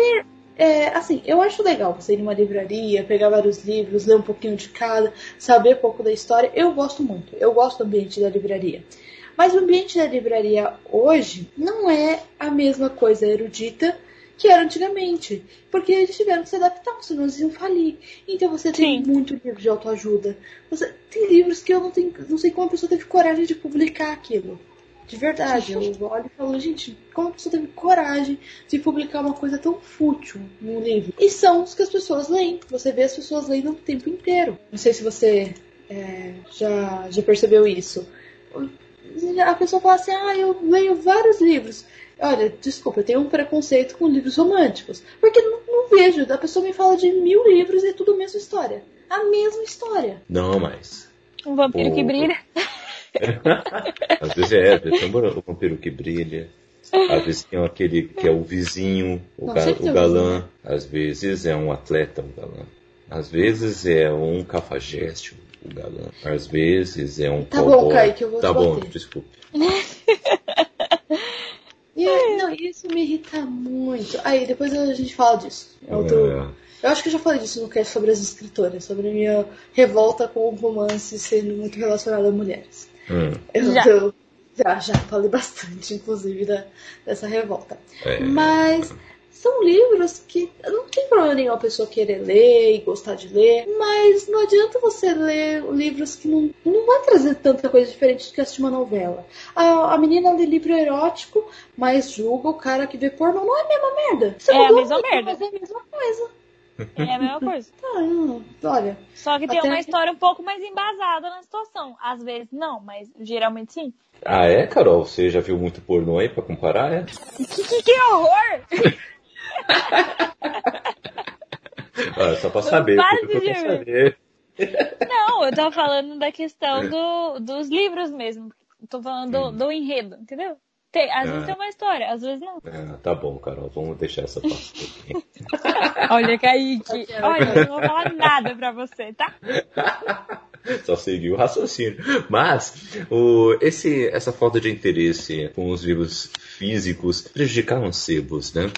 É, assim, eu acho legal você ir numa livraria, pegar vários livros, ler um pouquinho de cada, saber pouco da história. Eu gosto muito, eu gosto do ambiente da livraria. Mas o ambiente da livraria hoje não é a mesma coisa erudita que era antigamente. Porque eles tiveram que se adaptar, senão eles iam falir. Então você tem Sim. muito livro de autoajuda. Você tem livros que eu não, tenho, não sei como a pessoa teve coragem de publicar aquilo. De verdade, eu olho e falo, gente, como a pessoa teve coragem de publicar uma coisa tão fútil num livro? E são os que as pessoas leem. Você vê as pessoas lendo o tempo inteiro. Não sei se você é, já, já percebeu isso. A pessoa fala assim, ah, eu leio vários livros. Olha, desculpa, eu tenho um preconceito com livros românticos. Porque não, não vejo. A pessoa me fala de mil livros e é tudo a mesma história. A mesma história. Não mais. Um vampiro que brilha. (laughs) Às vezes é, tem um vampiro que brilha. Às vezes tem aquele que é o vizinho, o, ga- o galã. Às vezes é um atleta, o galã. Às vezes é um cafajeste, o galã. Às vezes é um Tá bom, cowboy. Kaique, eu vou Tá bom, bater. desculpe. (laughs) E aí, não, isso me irrita muito. Aí, depois a gente fala disso. em outro- É, Eu acho que eu já falei disso no cast sobre as escritoras, sobre a minha revolta com o romance sendo muito relacionado a mulheres. Hum, Eu, Já. eu- já, já falei bastante, inclusive, da, dessa revolta. é. Mas são livros que não tem problema nenhum a pessoa querer ler e gostar de ler, mas não adianta você ler livros que não, não vai trazer tanta coisa diferente do que assistir uma novela. A, a menina lê livro erótico, mas julga o cara que vê pornô. Não é a mesma merda. Você É não a mesma merda. mas É a mesma coisa. É a mesma coisa. (laughs) Tá, olha. Só que tem uma história um pouco mais embasada na situação. Às vezes não, mas geralmente sim. Ah, é, Carol? Você já viu muito pornô aí pra comparar? É? Que, que, que horror! (laughs) (laughs) Ah, só pra saber. Quase eu de saber. Não, eu tô falando da questão do, dos livros mesmo. Tô falando do, do enredo, entendeu? Tem, às vezes Ah. tem uma história, às vezes não. Ah, tá bom, Carol, vamos deixar essa parte aqui. (laughs) Olha, Kaique, olha, eu não vou falar nada pra você, tá? (laughs) Só seguir o raciocínio. Mas o, esse, essa falta de interesse com os livros físicos prejudicaram os sebos, né?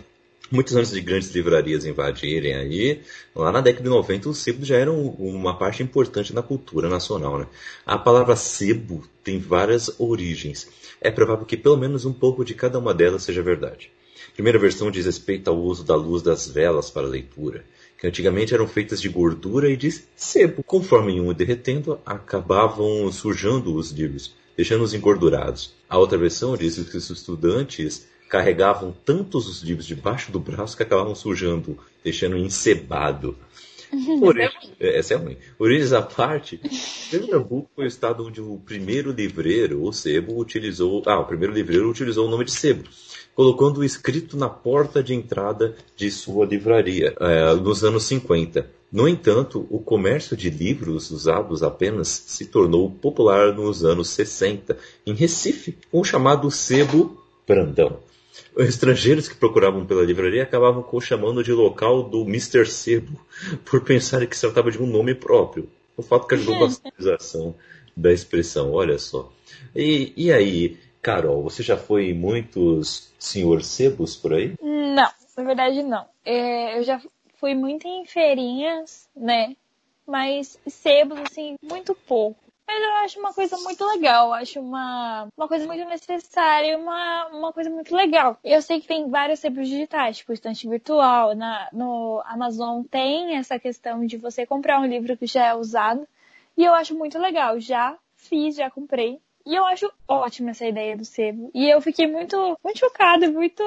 Muitos anos de grandes livrarias invadirem aí, lá na década de 90 os sebos já eram uma parte importante da cultura nacional, né? A palavra sebo tem várias origens. É provável que pelo menos um pouco de cada uma delas seja verdade. A primeira versão diz respeito ao uso da luz das velas para leitura, que antigamente eram feitas de gordura e de sebo. Conforme iam derretendo, acabavam sujando os livros, deixando-os engordurados. A outra versão diz que os estudantes carregavam tantos os livros debaixo do braço que acabavam sujando, deixando encebado. (laughs) Origem, essa é ruim. Origens à parte, Pernambuco foi o estado onde o primeiro livreiro, o sebo, utilizou. Ah, o primeiro livreiro utilizou o nome de sebo, colocando escrito na porta de entrada de sua livraria, eh, nos anos 50. No entanto, o comércio de livros usados apenas se tornou popular nos anos 60, em Recife, com o chamado sebo Brandão. Os estrangeiros que procuravam pela livraria acabavam com chamando de local do Mr. Sebo, por pensarem que se tratava de um nome próprio. O fato que ajudou bastante a civilização da expressão, olha só. E, e aí, Carol, você já foi em muitos senhor sebos por aí? Não, na verdade não. É, eu já fui muito em feirinhas, né? Mas sebos, assim, muito pouco. Mas eu acho uma coisa muito legal, acho uma, uma coisa muito necessária, uma, uma coisa muito legal. Eu sei que tem vários sebos digitais, tipo estante virtual, na, no Amazon tem essa questão de você comprar um livro que já é usado, e eu acho muito legal, já fiz, já comprei, e eu acho ótima essa ideia do sebo. E eu fiquei muito, muito chocada, muito,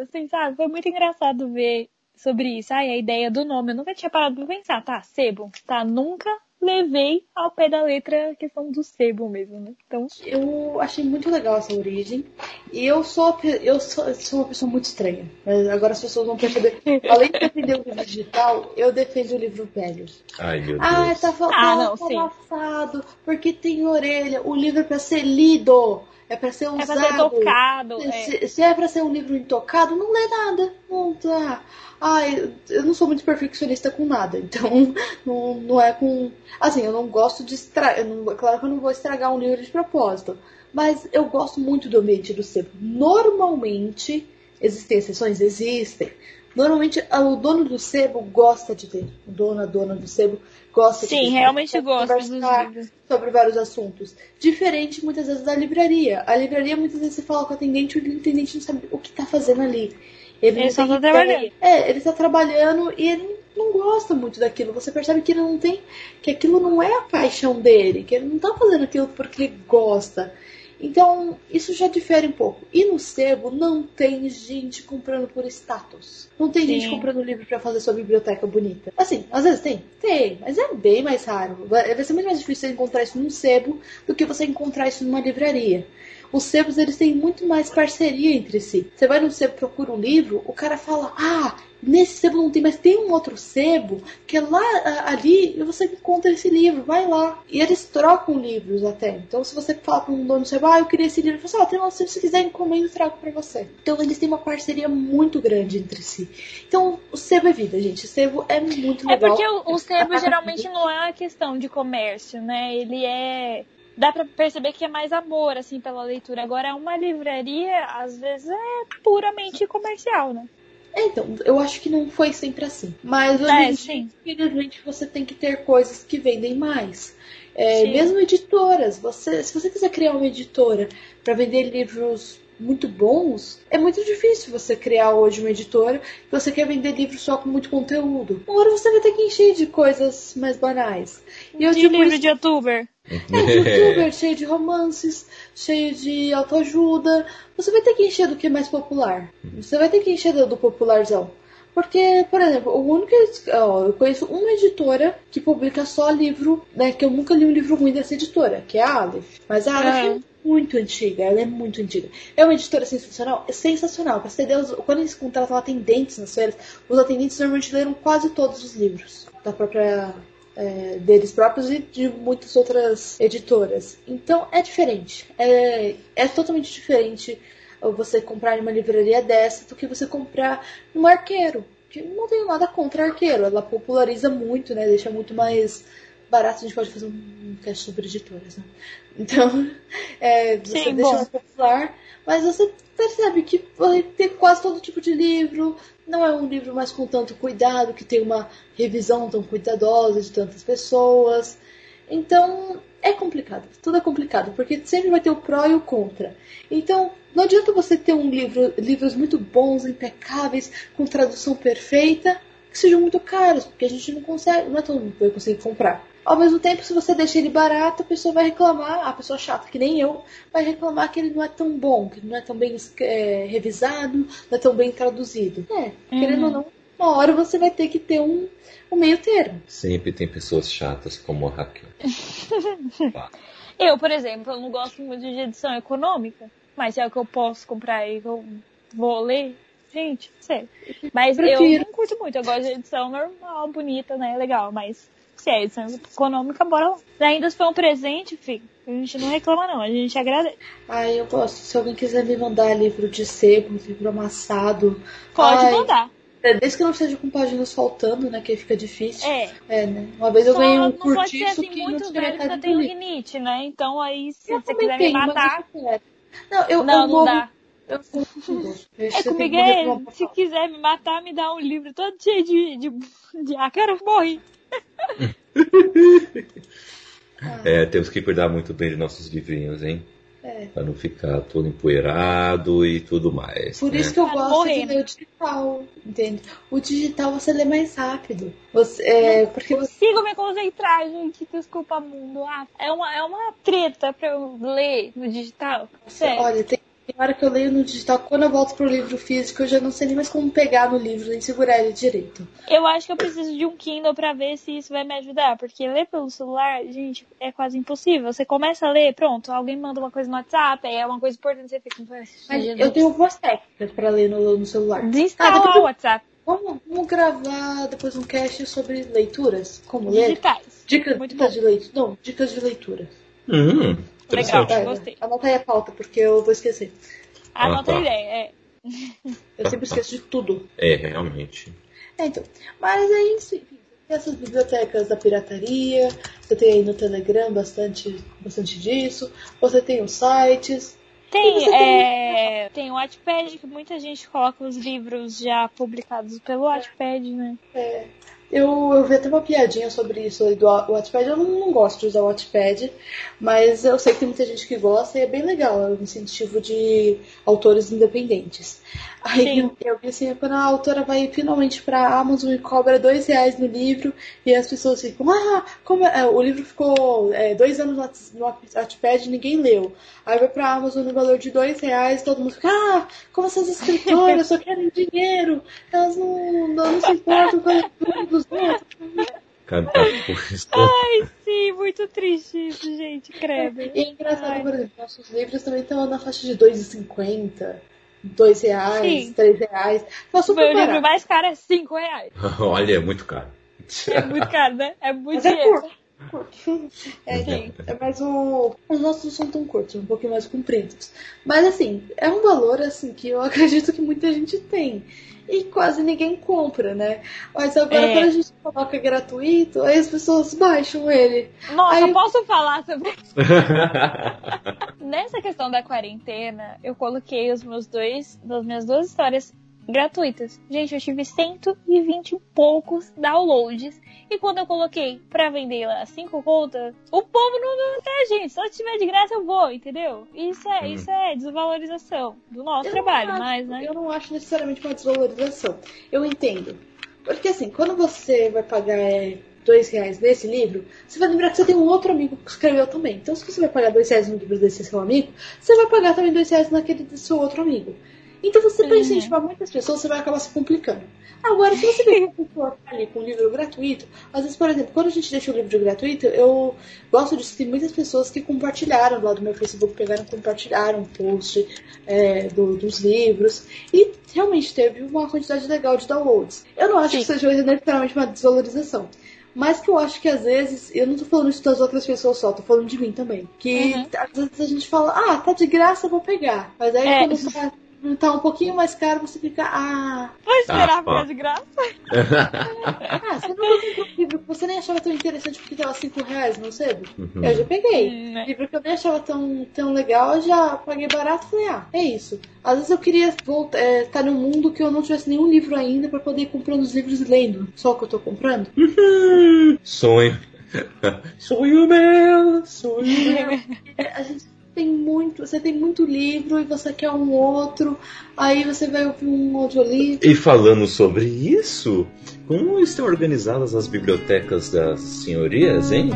assim, sabe? Foi muito engraçado ver sobre isso. Ai, a ideia do nome. Eu nunca tinha parado pra pensar, tá? Sebo. Tá? Nunca levei ao pé da letra a questão do sebo mesmo, né? Então. Eu achei muito legal essa origem. E eu sou, eu sou, sou uma pessoa muito estranha. Mas agora as pessoas vão perceber. (laughs) Além de defender o livro digital, eu defendo o livro velho. Ai, meu Deus. Ah, tá faltando Ah, não, tá porque tem orelha. O livro é pra ser lido. É ser É usado. pra ser tocado. É. Se, se é pra ser um livro intocado, não lê nada. Não tá. Ai, eu não sou muito perfeccionista com nada, então (laughs) não, não é com. Assim, eu não gosto de estragar. Claro que eu não vou estragar um livro de propósito. Mas eu gosto muito do ambiente do sebo. Normalmente, existem exceções? Existem. Normalmente o dono do sebo gosta de ler. O dono, a dona do sebo gosta de Sim, realmente Gosta dos conversar livros. sobre vários assuntos. Diferente muitas vezes da livraria. A livraria muitas vezes você fala com o atendente e o atendente não sabe o que está fazendo ali. Ele, Ele só tá ideia. trabalhando. É, ele está trabalhando e ele não gosta muito daquilo. Você percebe que ele não tem. que aquilo não é a paixão dele, que ele não está fazendo aquilo porque ele gosta. Então, isso já difere um pouco. E no sebo não tem gente comprando por status. Não tem Sim. gente comprando livro pra fazer sua biblioteca bonita. Assim, às vezes tem? Tem, mas é bem mais raro. Vai ser muito mais difícil você encontrar isso num sebo do que você encontrar isso numa livraria. Os sebos, eles têm muito mais parceria entre si. Você vai no sebo, procura um livro, o cara fala, ah, nesse sebo não tem, mas tem um outro sebo que é lá, ali, e você encontra esse livro, vai lá. E eles trocam livros até. Então, se você fala para um dono do sebo, ah, eu queria esse livro, ele fala assim, ah, tem lá, se você quiser encomenda, eu trago para você. Então, eles têm uma parceria muito grande entre si. Então, o sebo é vida, gente. O sebo é muito É legal. porque o, o sebo (laughs) geralmente não é uma questão de comércio, né? Ele é. Dá pra perceber que é mais amor, assim, pela leitura. Agora, uma livraria, às vezes, é puramente comercial, né? É, então, eu acho que não foi sempre assim. Mas hoje É, infelizmente, você tem que ter coisas que vendem mais. É, mesmo editoras, você, se você quiser criar uma editora para vender livros muito bons, é muito difícil você criar hoje uma editora que você quer vender livros só com muito conteúdo. Agora você vai ter que encher de coisas mais banais. E eu de digo livro isso de youtuber. é, de (laughs) youtuber, cheio de romances, cheio de autoajuda. Você vai ter que encher do que é mais popular. Você vai ter que encher do, do popularzão. Porque, por exemplo, o único. ó, eu conheço uma editora que publica só livro, né? Que eu nunca li um livro ruim dessa editora, que é a Aleph. Mas a Aleph É. muito antiga, ela é muito antiga. É uma editora sensacional? É sensacional. Pra ideia, os- quando eles contratam atendentes nas feiras, os atendentes normalmente leram quase todos os livros da própria é, deles próprios e de muitas outras editoras. Então é diferente. É, é totalmente diferente você comprar em uma livraria dessa do que você comprar num arqueiro. Que não tenho nada contra arqueiro. Ela populariza muito, né? Deixa muito mais barato. A gente pode fazer um cast sobre editoras, né? Então, (laughs) é, você Sim, deixa bom. mais popular. Mas você percebe que vai ter quase todo tipo de livro. Não é um livro mais com tanto cuidado, que tem uma revisão tão cuidadosa de tantas pessoas. Então, é complicado. Tudo é complicado, porque sempre vai ter o pró e o contra. Então, não adianta você ter um livro, livros muito bons, impecáveis, com tradução perfeita, que sejam muito caros, porque a gente não consegue, não é todo mundo que vai conseguir comprar. Ao mesmo tempo, se você deixa ele barato, a pessoa vai reclamar, a pessoa chata, que nem eu, vai reclamar que ele não é tão bom, que ele não é tão bem é, revisado, não é tão bem traduzido. É, querendo ou não, uma hora você vai ter que ter um, um meio termo. Sempre tem pessoas chatas como a Raquel. (laughs) Eu, por exemplo, eu não gosto muito de edição econômica, mas é o que eu posso comprar e eu vou ler. Gente, sério. Mas eu Prefiro. não curto muito, eu gosto de edição normal, bonita, né? Legal, mas é edição econômica, bora lá. Ainda se for um presente, filho, a gente não reclama não, a gente agradece. Ai, eu gosto. Se alguém quiser me mandar livro de sebo, livro amassado. Pode ai, mandar. É, desde que não seja com páginas faltando, né? Que aí fica difícil. É. É, né? Uma vez eu Só ganhei um não pode ser curtiço assim que não muito tinha velho eu metade livro. rinite, né? Então aí, se Eu você quiser me tenho, mas matar. eu quero. Não, eu, Não, eu não morro- dá. Eu. (laughs) É tem comigo é, se quiser me matar, me dá um livro todo cheio de. de, de ah, quero morrer. É, temos que cuidar muito bem de nossos livrinhos, hein? É. Pra não ficar todo empoeirado e tudo mais. Por né? isso que eu gosto de né? ler o digital, entende? O digital você lê mais rápido. Você, é, porque você Consigo me concentrar, gente. Desculpa, mundo. Ah, é, uma, é uma treta pra eu ler no digital. Sério. Olha, tem, tem hora que eu leio no digital, quando eu volto pro livro físico, eu já não sei nem mais como pegar no livro, nem segurar ele direito. Eu acho que eu preciso de um Kindle pra ver se isso vai me ajudar, porque ler pelo celular, gente, é quase impossível. Você começa a ler, pronto, alguém manda uma coisa no WhatsApp, aí é uma coisa importante, você fica. Mas eu tenho algumas técnicas pra ler no, no celular. Desinstala Ah, o eu- WhatsApp. Vamos, vamos gravar depois um cast sobre leituras, como ler. Digitais. Dicas, dicas de leitura. Não, dicas de leitura. Hum, Legal. É, gostei. Anota aí a pauta, porque eu vou esquecer. Ah, Anota tá. a ideia, é. Eu sempre esqueço de tudo. É, realmente. É, então. Mas aí, enfim, tem essas bibliotecas da pirataria, você tem aí no Telegram bastante, bastante disso, você tem os sites. Tem, você tem- é, tem o Wattpad, que muita gente coloca os livros já publicados pelo Wattpad, né? É, eu, eu vi até uma piadinha sobre isso do Wa- Wattpad. Eu não, não gosto de usar o Wattpad, mas eu sei que tem muita gente que gosta e é bem legal. É um incentivo de autores independentes. Aí Sim. eu, vi assim, quando a autora vai finalmente pra Amazon e cobra dois reais no livro, e as pessoas ficam, ah, como é? O livro ficou é, dois anos no Wattpad e ninguém leu. Aí vai pra Amazon no valor de dois reais, todo mundo fica, ah, como essas escritoras só querem dinheiro, elas não, não, não se importam com a leitura dos outros. Ai, sim, muito triste isso, gente, credo. E é engraçado, Ai. por exemplo, nossos livros também estão na faixa de 2,50, 2 reais, Sim. 3 reais. Tá O super meu livro mais caro é 5 reais. (laughs) Olha, é muito caro. É muito caro, né? É muito Mas é dinheiro. curto. Curto. (laughs) É, então, é mais um. Os nossos não são tão curtos, um pouquinho mais compridos. Mas assim, é um valor assim que eu (laughs) acredito que muita gente tem. E quase ninguém compra, né? Mas agora É. quando a gente coloca gratuito, aí as pessoas baixam ele. Nossa, Aí- posso falar sobre (laughs) Nessa questão da quarentena, eu coloquei os meus dois, das minhas duas histórias gratuitas. Gente, eu tive 120 e poucos downloads. E quando eu coloquei pra vender lá cinco contas, o povo não vai até, gente. Se eu tiver de graça, eu vou, entendeu? Isso é, Hum. isso é desvalorização do nosso Eu trabalho, acho- mas, né? Eu não acho necessariamente uma desvalorização. Eu entendo. Porque assim, quando você vai pagar é, dois reais nesse livro, você vai lembrar que você tem um outro amigo que escreveu também. Então, se você vai pagar dois reais no livro desse seu amigo, você vai pagar também dois reais naquele do seu outro amigo. Então, você para Uhum. incentivar muitas pessoas, você vai acabar se complicando. Agora, se você (laughs) uma pessoa ali com um livro gratuito, às vezes, por exemplo, quando a gente deixa o livro gratuito, eu gosto disso. Tem muitas pessoas que compartilharam lá do meu Facebook, pegaram compartilharam o post é, do- dos livros. E realmente teve uma quantidade legal de downloads. Eu não acho Sim. que seja necessariamente uma desvalorização. Mas que eu acho que às vezes, eu não tô falando isso das outras pessoas só, tô falando de mim também. Que Uhum. às vezes a gente fala, ah, tá de graça, vou pegar. Mas aí É. quando tá, tá um pouquinho mais caro, você fica, ah, Vou esperar Ah, ficar de graça. (laughs) ah, você não comprou um livro que você nem achava tão interessante porque tava 5 reais, não sei? Uhum. Eu já peguei. Hum, né? Livro que eu nem achava tão, tão legal, eu já paguei barato e falei, ah, é isso. Às vezes eu queria voltar, é, estar num mundo que eu não tivesse nenhum livro ainda pra poder ir comprando os livros e lendo. Só o que eu tô comprando. Sonho. (laughs) Sonho meu, sonho meu. (laughs) É, a gente tem muito, você tem muito livro e você quer um outro, aí você vai ouvir um audiolivro. E falando sobre isso, como estão organizadas as bibliotecas das senhorias, hein?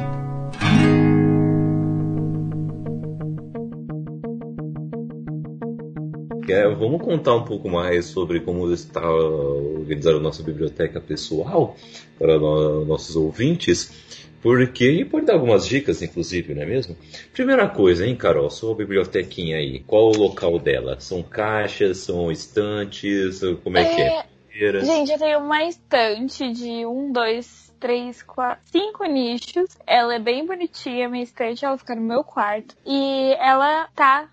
É, vamos contar um pouco mais sobre como está organizada a nossa biblioteca pessoal para no- nossos ouvintes, porque e pode dar algumas dicas, inclusive, não é mesmo? Primeira coisa, hein, Carol, sua bibliotequinha aí, qual o local dela? São caixas, são estantes, como é, que é? Cadeiras? Gente, eu tenho uma estante de um, dois, três, quatro, cinco nichos. Ela é bem bonitinha, minha estante, ela fica no meu quarto. E ela tá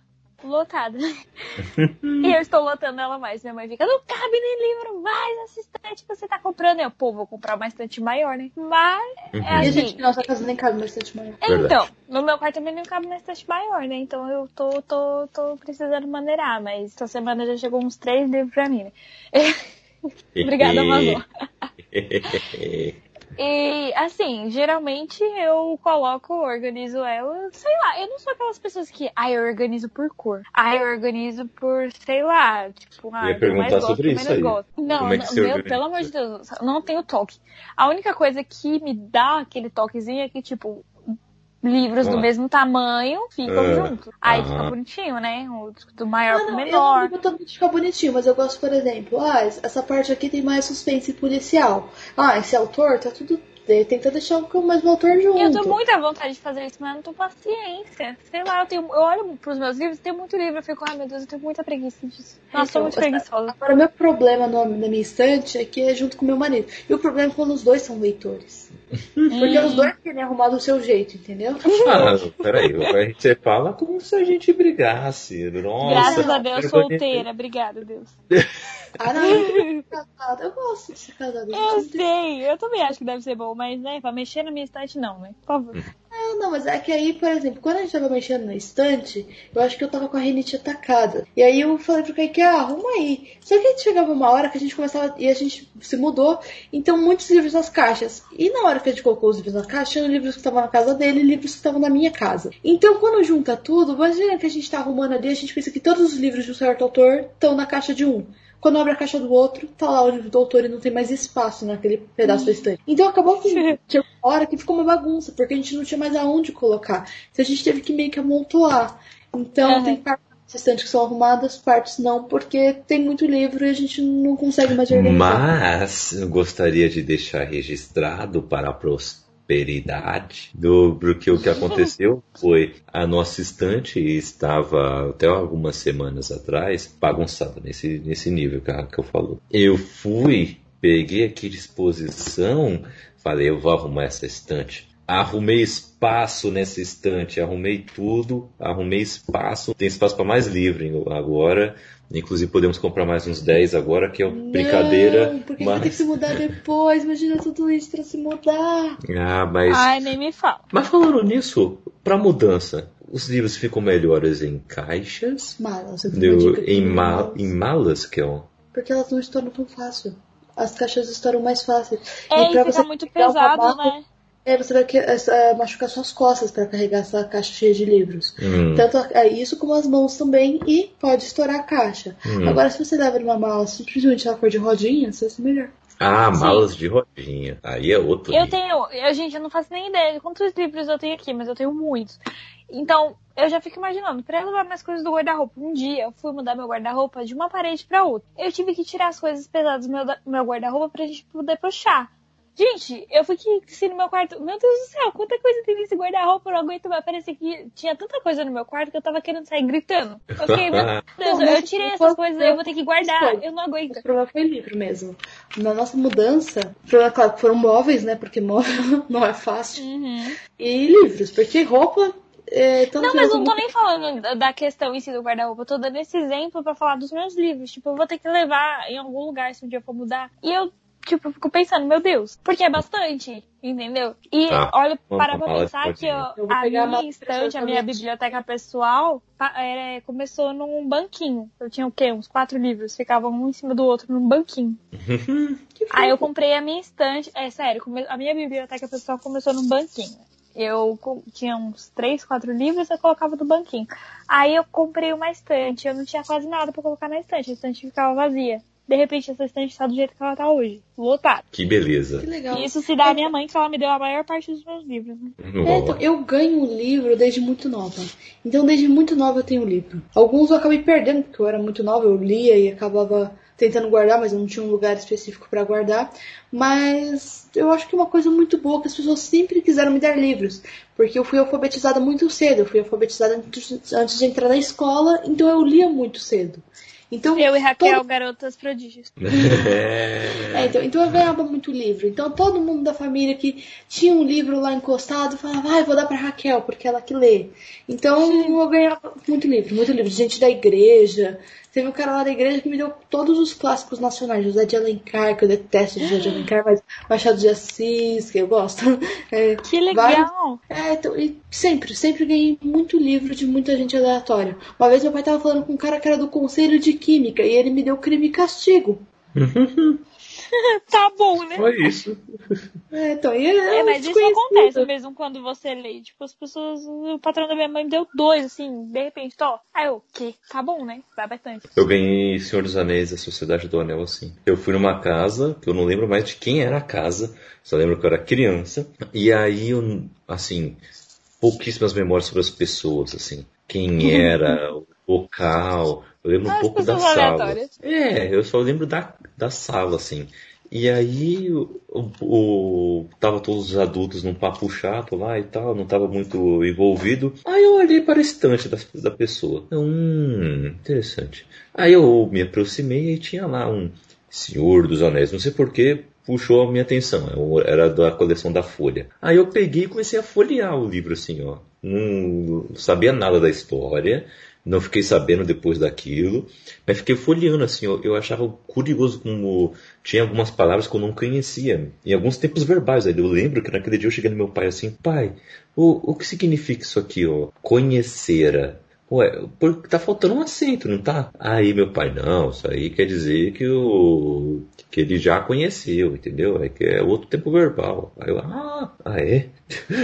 lotada. (laughs) e eu estou lotando ela mais. Minha mãe fica, não cabe nem livro mais nessa estante que você tá comprando. Eu, pô, vou comprar uma estante maior, né? Mas, Uhum. é E a assim. gente, nossa casa nem cabe uma estante maior. Verdade. Então, no meu quarto também não cabe uma estante maior, né? Então eu tô, tô, tô precisando maneirar, mas essa semana já chegou uns três livros pra mim, né? (laughs) (laughs) Obrigada, Amazon. E assim, geralmente eu coloco, organizo ela, sei lá, eu não sou aquelas pessoas que, ah, eu organizo por cor. Ah, eu organizo por, sei lá, tipo, ah, eu mais perguntar gosto, sobre o que eu isso aí. gosto. Não, Como é que meu, organiza? pelo amor de Deus, não tenho toque. A única coisa que me dá aquele toquezinho é que, tipo, livros Ah. do mesmo tamanho ficam Ah. juntos. Aí Aham. fica bonitinho, né? O do maior Ah, pro não, eu menor. não digo tanto de ficar bonitinho, mas eu gosto, por exemplo, ah, essa parte aqui tem mais suspense policial. Ah, esse autor tá tudo. Tenta deixar o mesmo autor junto. Eu tenho muita vontade de fazer isso, mas eu não tenho paciência. Sei lá, eu, tenho, eu olho pros meus livros, tenho muito livro, eu fico, ai meu Deus, eu tenho muita preguiça disso. Nossa, Então, sou muito preguiçosa. Agora, o meu problema no- na minha estante é que é junto com meu marido. E o problema é quando os dois são leitores. Porque Hum. os dois querem arrumar do seu jeito, entendeu? Ah, peraí, você fala como se a gente brigasse. Nossa, Graças a Deus, eu solteira. Obrigada, Deus. (laughs) Ah, não, eu tô casada. Eu gosto de ser casada. Eu sei, eu também acho que deve ser bom, mas, né, pra mexer na minha estante, não, né? Por favor. Não, não, mas é que aí, por exemplo, quando a gente tava mexendo na estante, eu acho que eu tava com a rinite atacada. E aí eu falei pro Kaique, ah, arruma aí. Só que chegava uma hora que a gente começava, e a gente se mudou, então muitos livros nas caixas. E na hora que a gente colocou os livros na caixa, tinha livros que estavam na casa dele e livros que estavam na minha casa. Então quando junta tudo, imagina que a gente tá arrumando ali, a gente pensa que todos os livros de um certo autor estão na caixa de um. Quando abre a caixa do outro, tá lá o livro do autor e não tem mais espaço naquele pedaço da estante. Então acabou que (laughs) tinha uma hora que ficou uma bagunça, porque a gente não tinha mais aonde colocar. Então a gente teve que meio que amontoar. Então Uhum. tem partes da estante que são arrumadas, partes não, porque tem muito livro e a gente não consegue mais organizar. Mas eu gostaria de deixar registrado para a prosperidade do porque o que (laughs) aconteceu foi a nossa estante estava até algumas semanas atrás bagunçada nesse, nesse nível que, a- que eu falou. Eu fui, peguei aqui de exposição, falei, eu vou arrumar essa estante. Arrumei espaço nessa estante, arrumei tudo, arrumei espaço, tem espaço para mais livro agora. Inclusive podemos comprar mais uns 10 agora, que é uma brincadeira. Não, porque vai ter que mas... se mudar depois. Imagina tudo isso pra se mudar. Ah, mas. Ai, nem me fala. Mas falando nisso, pra mudança, os livros ficam melhores em caixas? Malas, eu tenho em, ma em malas, que é um. Porque elas não estouram tão fácil. As caixas estouram mais fácil. É, e e fica você muito pesado, né? É, você vai que- é, machucar suas costas pra carregar essa caixa cheia de livros. Hum, Tanto é isso como as mãos também e pode estourar a caixa. hum. Agora, se você leva numa mala simplesmente ela for de rodinha, você vai ser melhor. Ah, Sim. malas de rodinha. Aí é outro. Eu nível. tenho, eu, gente, eu não faço nem ideia de quantos livros eu tenho aqui, mas eu tenho muitos. Então, eu já fico imaginando, pra eu levar minhas coisas do guarda-roupa. Um dia eu fui mudar meu guarda-roupa de uma parede pra outra. Eu tive que tirar as coisas pesadas do meu, meu guarda-roupa pra gente poder puxar. Gente, eu fui que assim no meu quarto. Meu Deus do céu, quanta coisa tem nesse guarda-roupa, eu não aguento mais. Parecia que tinha tanta coisa no meu quarto que eu tava querendo sair gritando. (laughs) Fiquei, meu Deus, eu tirei essas coisas, eu vou ter que guardar, Foi. eu não aguento. O problema foi livro mesmo. Na nossa mudança, problema, claro, foram móveis, né? Porque móvel (laughs) não é fácil. Uhum. E livros, porque roupa. É, Não, mas eu não tô como- nem falando da- da questão em si do guarda-roupa. Eu tô dando esse exemplo pra falar dos meus livros. Tipo, eu vou ter que levar em algum lugar se um dia eu for mudar. E eu, tipo, fico pensando, meu Deus, porque é bastante, entendeu? E Tá. olha, para pra pensar que Eu a minha estante, a minha biblioteca pessoal, pa- é, começou num banquinho. Eu tinha o quê? Uns quatro livros. Ficavam um em cima do outro num banquinho. (laughs) Aí eu comprei a minha estante. É sério, a minha biblioteca pessoal começou num banquinho. Eu tinha uns três, quatro livros, eu colocava no banquinho. Aí eu comprei uma estante, eu não tinha quase nada pra colocar na estante, a estante ficava vazia. De repente essa estante tá do jeito que ela tá hoje, lotada. Que beleza. Que legal. E isso se dá à minha mãe, que ela me deu a maior parte dos meus livros. Né? É, então, eu ganho um livro desde muito nova. Então, desde muito nova eu tenho livro. Alguns eu acabei perdendo, porque eu era muito nova, eu lia e acabava tentando guardar, mas eu não tinha um lugar específico para guardar. Mas eu acho que é uma coisa muito boa que as pessoas sempre quiseram me dar livros. Porque eu fui alfabetizada muito cedo, eu fui alfabetizada antes antes de entrar na escola, então eu lia muito cedo. Então, Eu e Raquel, todo- garotas prodígios. (laughs) É, então, então eu ganhava muito livro. Então todo mundo da família que tinha um livro lá encostado falava, ah, eu vou dar pra Raquel, porque ela que lê. Então eu ganhava muito livro, muito livro. Gente da igreja. Teve um cara lá da igreja que me deu todos os clássicos nacionais. José de Alencar, que eu detesto José de Alencar, mas Machado de Assis, que eu gosto. É, Que legal! Vários- é, então, e sempre, sempre ganhei muito livro de muita gente aleatória. Uma vez meu pai tava falando com um cara que era do Conselho de Química e ele me deu crime e castigo. (laughs) Tá bom, né? Foi isso. É, então, e É, mas isso acontece mesmo quando você lê. Tipo, as pessoas. O patrão da minha mãe me deu dois, assim, de repente, ó. Aí eu, que? Tá bom, né? Vai bastante. Eu ganhei Senhor dos Anéis, a Sociedade do Anel, assim. Eu fui numa casa, que eu não lembro mais de quem era a casa, só lembro que eu era criança. E aí, eu, assim, pouquíssimas memórias sobre as pessoas, assim. Quem (laughs) era, o local. Eu lembro um pouco da sala. É, eu só lembro da, da sala, assim. E aí, o, o- tava todos os adultos num papo chato lá e tal, não tava muito envolvido. Aí eu olhei para a estante da, da pessoa. Hum, interessante. Aí eu me aproximei e tinha lá um Senhor dos Anéis, não sei porquê, puxou a minha atenção. Eu- Era da coleção da Folha. Aí eu peguei e comecei a folhear o livro assim, ó. Não sabia nada da história. Não fiquei sabendo depois daquilo, mas fiquei folheando assim, eu, eu achava curioso como tinha algumas palavras que eu não conhecia, em alguns tempos verbais. Eu lembro que naquele dia eu cheguei no meu pai assim, pai, o, o que significa isso aqui, ó? Conhecera. Ué, porque tá faltando um acento, não tá? Aí meu pai, não, isso aí quer dizer que, o, que ele já conheceu, entendeu? É que é outro tempo verbal. Aí eu, ah, ah é?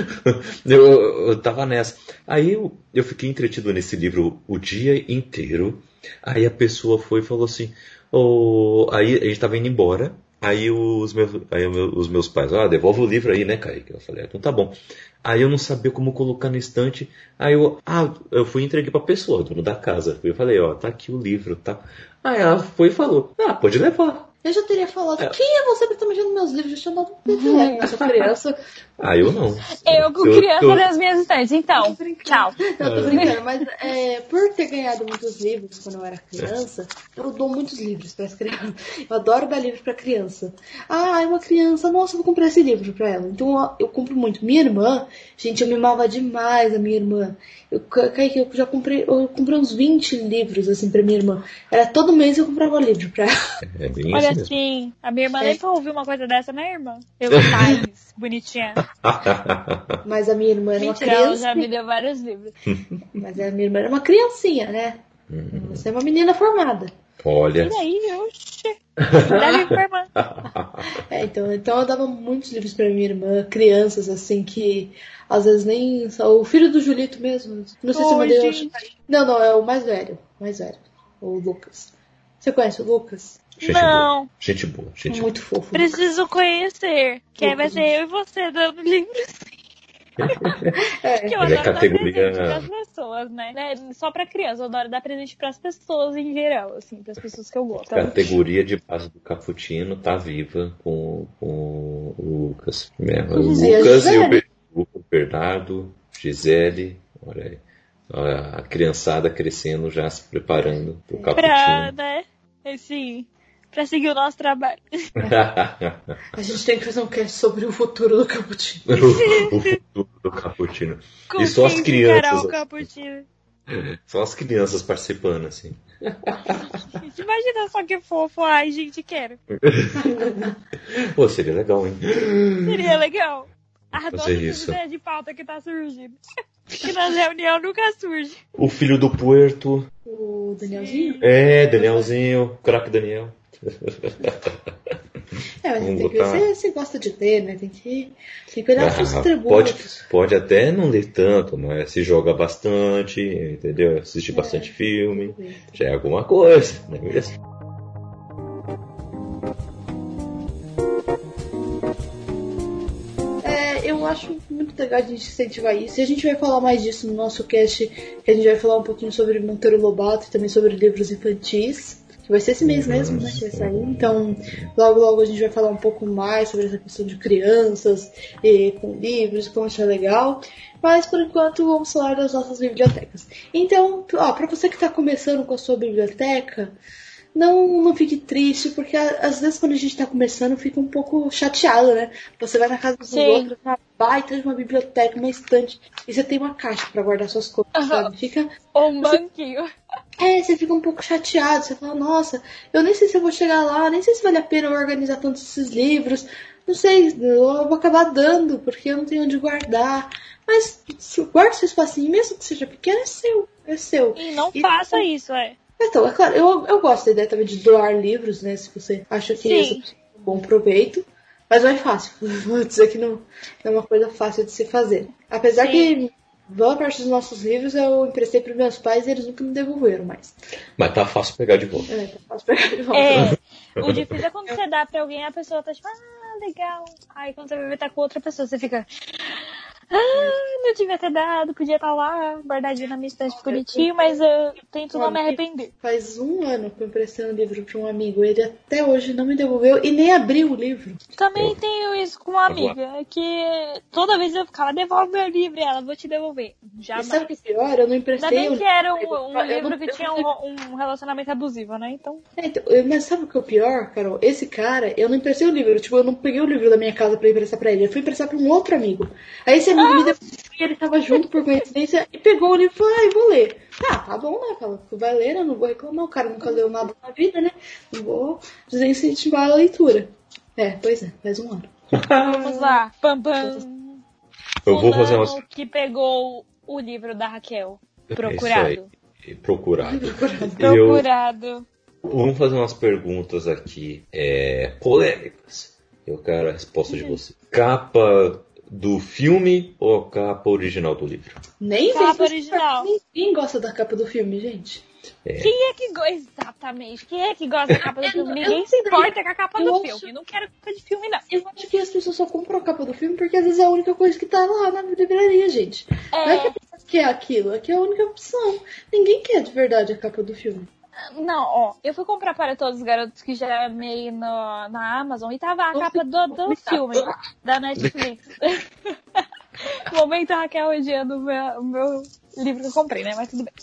(laughs) eu, eu tava nessa. Aí eu, eu fiquei entretido nesse livro o dia inteiro. Aí a pessoa foi e falou assim, oh, aí a gente tava indo embora. Aí os meus, aí os meus pais, ah, devolve o livro aí, né, Kaique? Eu falei, ah, então tá bom. Aí eu não sabia como colocar na estante. Aí eu, ah, eu fui entreguei pra pessoa, dono da casa. Eu falei, ó, tá aqui o livro, tá? Aí ela foi e falou, ah, pode levar. Eu já teria falado, É. quem é você pra estar mexendo nos meus livros? Eu tinha dado um peteleco nessa (laughs) criança. Ah, eu não. Eu com Eu- criança (laughs) eu- nas minhas estantes. Então, tchau. Não, tô brincando, mas é, por ter ganhado muitos livros quando eu era criança, eu dou muitos livros para as crianças. Eu adoro dar livro para criança. Ah, é uma criança, nossa, eu vou comprar esse livro para ela. Então ó, eu compro muito. Minha irmã, gente, eu mimava demais a minha irmã. Eu, eu já comprei, eu comprei uns 20 livros assim para minha irmã. Era todo mês eu comprava um livro para ela. É bem Olha isso assim, a minha irmã É. nem pra ouvir uma coisa dessa, né, irmã? Eu Times, (laughs) bonitinha. Mas a minha irmã era uma Mentira, ela criança. já me deu vários livros. (laughs) Mas a minha irmã era uma criancinha, né? Você é uma menina formada. Olha. E aí, (laughs) irmã. É, então, então eu dava muitos livros pra minha irmã, crianças assim que às vezes nem. O filho do Julito mesmo. Não sei se eu Oi, mandei. Não, não, é o mais velho. O mais velho. O Lucas. Você conhece o Lucas? Gente Não. boa. Gente boa, gente boa. Muito fofo. Preciso conhecer. Que aí vai ser eu e você dando livros. (laughs) É, Que eu é adoro categoria- dar presente pras pessoas, né? Né, Só pra criança, eu adoro dar presente pras pessoas em geral, assim, pras pessoas que eu gosto. A categoria de base do Caputino tá viva com, com o Lucas. Mesmo. O Lucas e o? Be- o Bernardo, Gisele, olha aí. A criançada crescendo já se preparando pro Pra, Caputino. né? Assim, pra seguir o nosso trabalho. (laughs) a gente tem que fazer um cast sobre o futuro do Caputino. o, (laughs) o futuro do Caputino. Com E só as crianças, o assim. cappuccino. Só as crianças participando, assim. Gente, Imagina só que fofo. Ai, gente, quero. (laughs) Pô, seria legal, hein? Seria legal. Adoro Fazer isso. ideias de pauta que tá surgindo. (laughs) Que nas reuniões nunca surge. O filho do Puerto. O Danielzinho? É, Danielzinho, craque Daniel. (laughs) É, Vamos tem que ver botar- se você gosta de ler, né? Tem que, tem que olhar os Ah, tributos. pode, pode até não ler tanto, mas se joga bastante, entendeu? Assiste bastante filme, já é alguma coisa, não é mesmo? Eu acho muito legal a gente incentivar isso. E a gente vai falar mais disso no nosso cast, que a gente vai falar um pouquinho sobre Monteiro Lobato e também sobre livros infantis. que vai ser esse mês mesmo, né? Que vai sair. Então, logo, logo a gente vai falar um pouco mais sobre essa questão de crianças e com livros, como isso é legal. Mas por enquanto vamos falar das nossas bibliotecas. Então, ó, pra você que está começando com a sua biblioteca, não, não fique triste, porque às vezes quando a gente tá começando fica um pouco chateado, né? Você vai na casa dos Sim. outros, uma baita de uma biblioteca, uma estante, e você tem uma caixa pra guardar suas coisas, Aham. sabe? Fica, Ou um banquinho. é, você fica um pouco chateado, você fala, nossa, eu nem sei se eu vou chegar lá, nem sei se vale a pena eu organizar tantos esses livros, não sei, eu vou acabar dando, porque eu não tenho onde guardar. Mas se guarda seu espacinho, mesmo que seja pequeno, é seu, é seu. E não E- faça isso, é. Então, é claro, eu, eu gosto da ideia também de doar livros, né? Se você acha que Sim. isso é um bom proveito. Mas não é fácil. (laughs) Vou dizer que não, não é uma coisa fácil de se fazer. Apesar Sim. que boa parte dos nossos livros eu emprestei para meus pais e eles nunca me devolveram mais. Mas tá fácil pegar de volta. É, tá fácil pegar de volta. É. (laughs) O difícil é quando você dá pra alguém a pessoa tá tipo, ah, legal. Aí quando você vai ver tá com outra pessoa, você fica. Ah, não devia ter dado, podia estar lá, guardadinho na minha estante bonitinho, mas eu tento não me arrepender. Faz um ano que eu emprestei um livro para um amigo. Ele até hoje não me devolveu e nem abriu o livro. Também tenho isso com uma amiga, que toda vez eu ficava, devolve meu livro, e ela, vou te devolver. E Jamais. sabe o que é pior? Eu não Ainda emprestei bem o que era um, Eu um não- livro que eu tinha um, um relacionamento abusivo, né? Então. É, então, eu- mas sabe o que é o pior, Carol? Esse cara, eu não emprestei o livro. Tipo, eu não peguei o livro da minha casa pra emprestar pra ele. Eu fui emprestar pra um outro amigo. Aí esse amigo me devolveu e ele tava junto por coincidência e pegou o livro e falou, ah, eu vou ler. Ah, tá bom, né? Fala, tu vai ler, eu não vou reclamar. O cara nunca leu nada na vida, né? Não vou desincentivar a leitura. É, pois é, faz um ano. Vamos lá. Pam, pam. Eu vou fazer umas. que pegou o livro da Raquel. É Procurado. isso aí. Procurado. Eu, Procurado. vamos fazer umas perguntas aqui é, polêmicas. Eu quero a resposta de você. Capa do filme ou a capa original do livro? Nem Capa vem- original. Ninguém gosta da capa do filme, gente. Quem é que gosta. Exatamente. Quem é que gosta da capa do (laughs) filme? Ninguém se sei. importa com a capa Eu do acho- filme. Não quero capa de filme, não. Eu acho que as pessoas só compram a capa do filme porque às vezes é a única coisa que tá lá na livraria, gente. Não é que a É. pessoa quer aquilo, é que é a única opção. Ninguém quer de verdade a capa do filme. Não, ó, eu fui comprar para todos os garotos que já amei no, na Amazon e tava a capa do, do filme da Netflix. (laughs) Momento Raquel odiando o meu, meu livro que eu comprei, né? Mas tudo bem.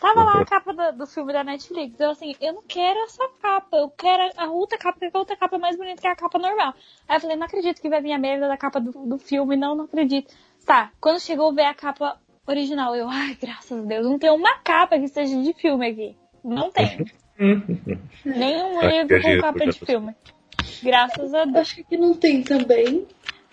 Tava lá a capa do, do filme da Netflix. Eu assim, eu não quero essa capa, eu quero a outra capa, porque a outra capa é mais bonita que a capa normal. Aí eu falei, não acredito que vai vir a merda da capa do, do filme, não, não acredito. Tá, quando chegou ver a capa original, eu, ai, graças a Deus, não tem uma capa que seja de filme aqui. Não tem. (laughs) Nenhum livro com capa de filme. Graças a Eu Deus. acho que aqui não tem também.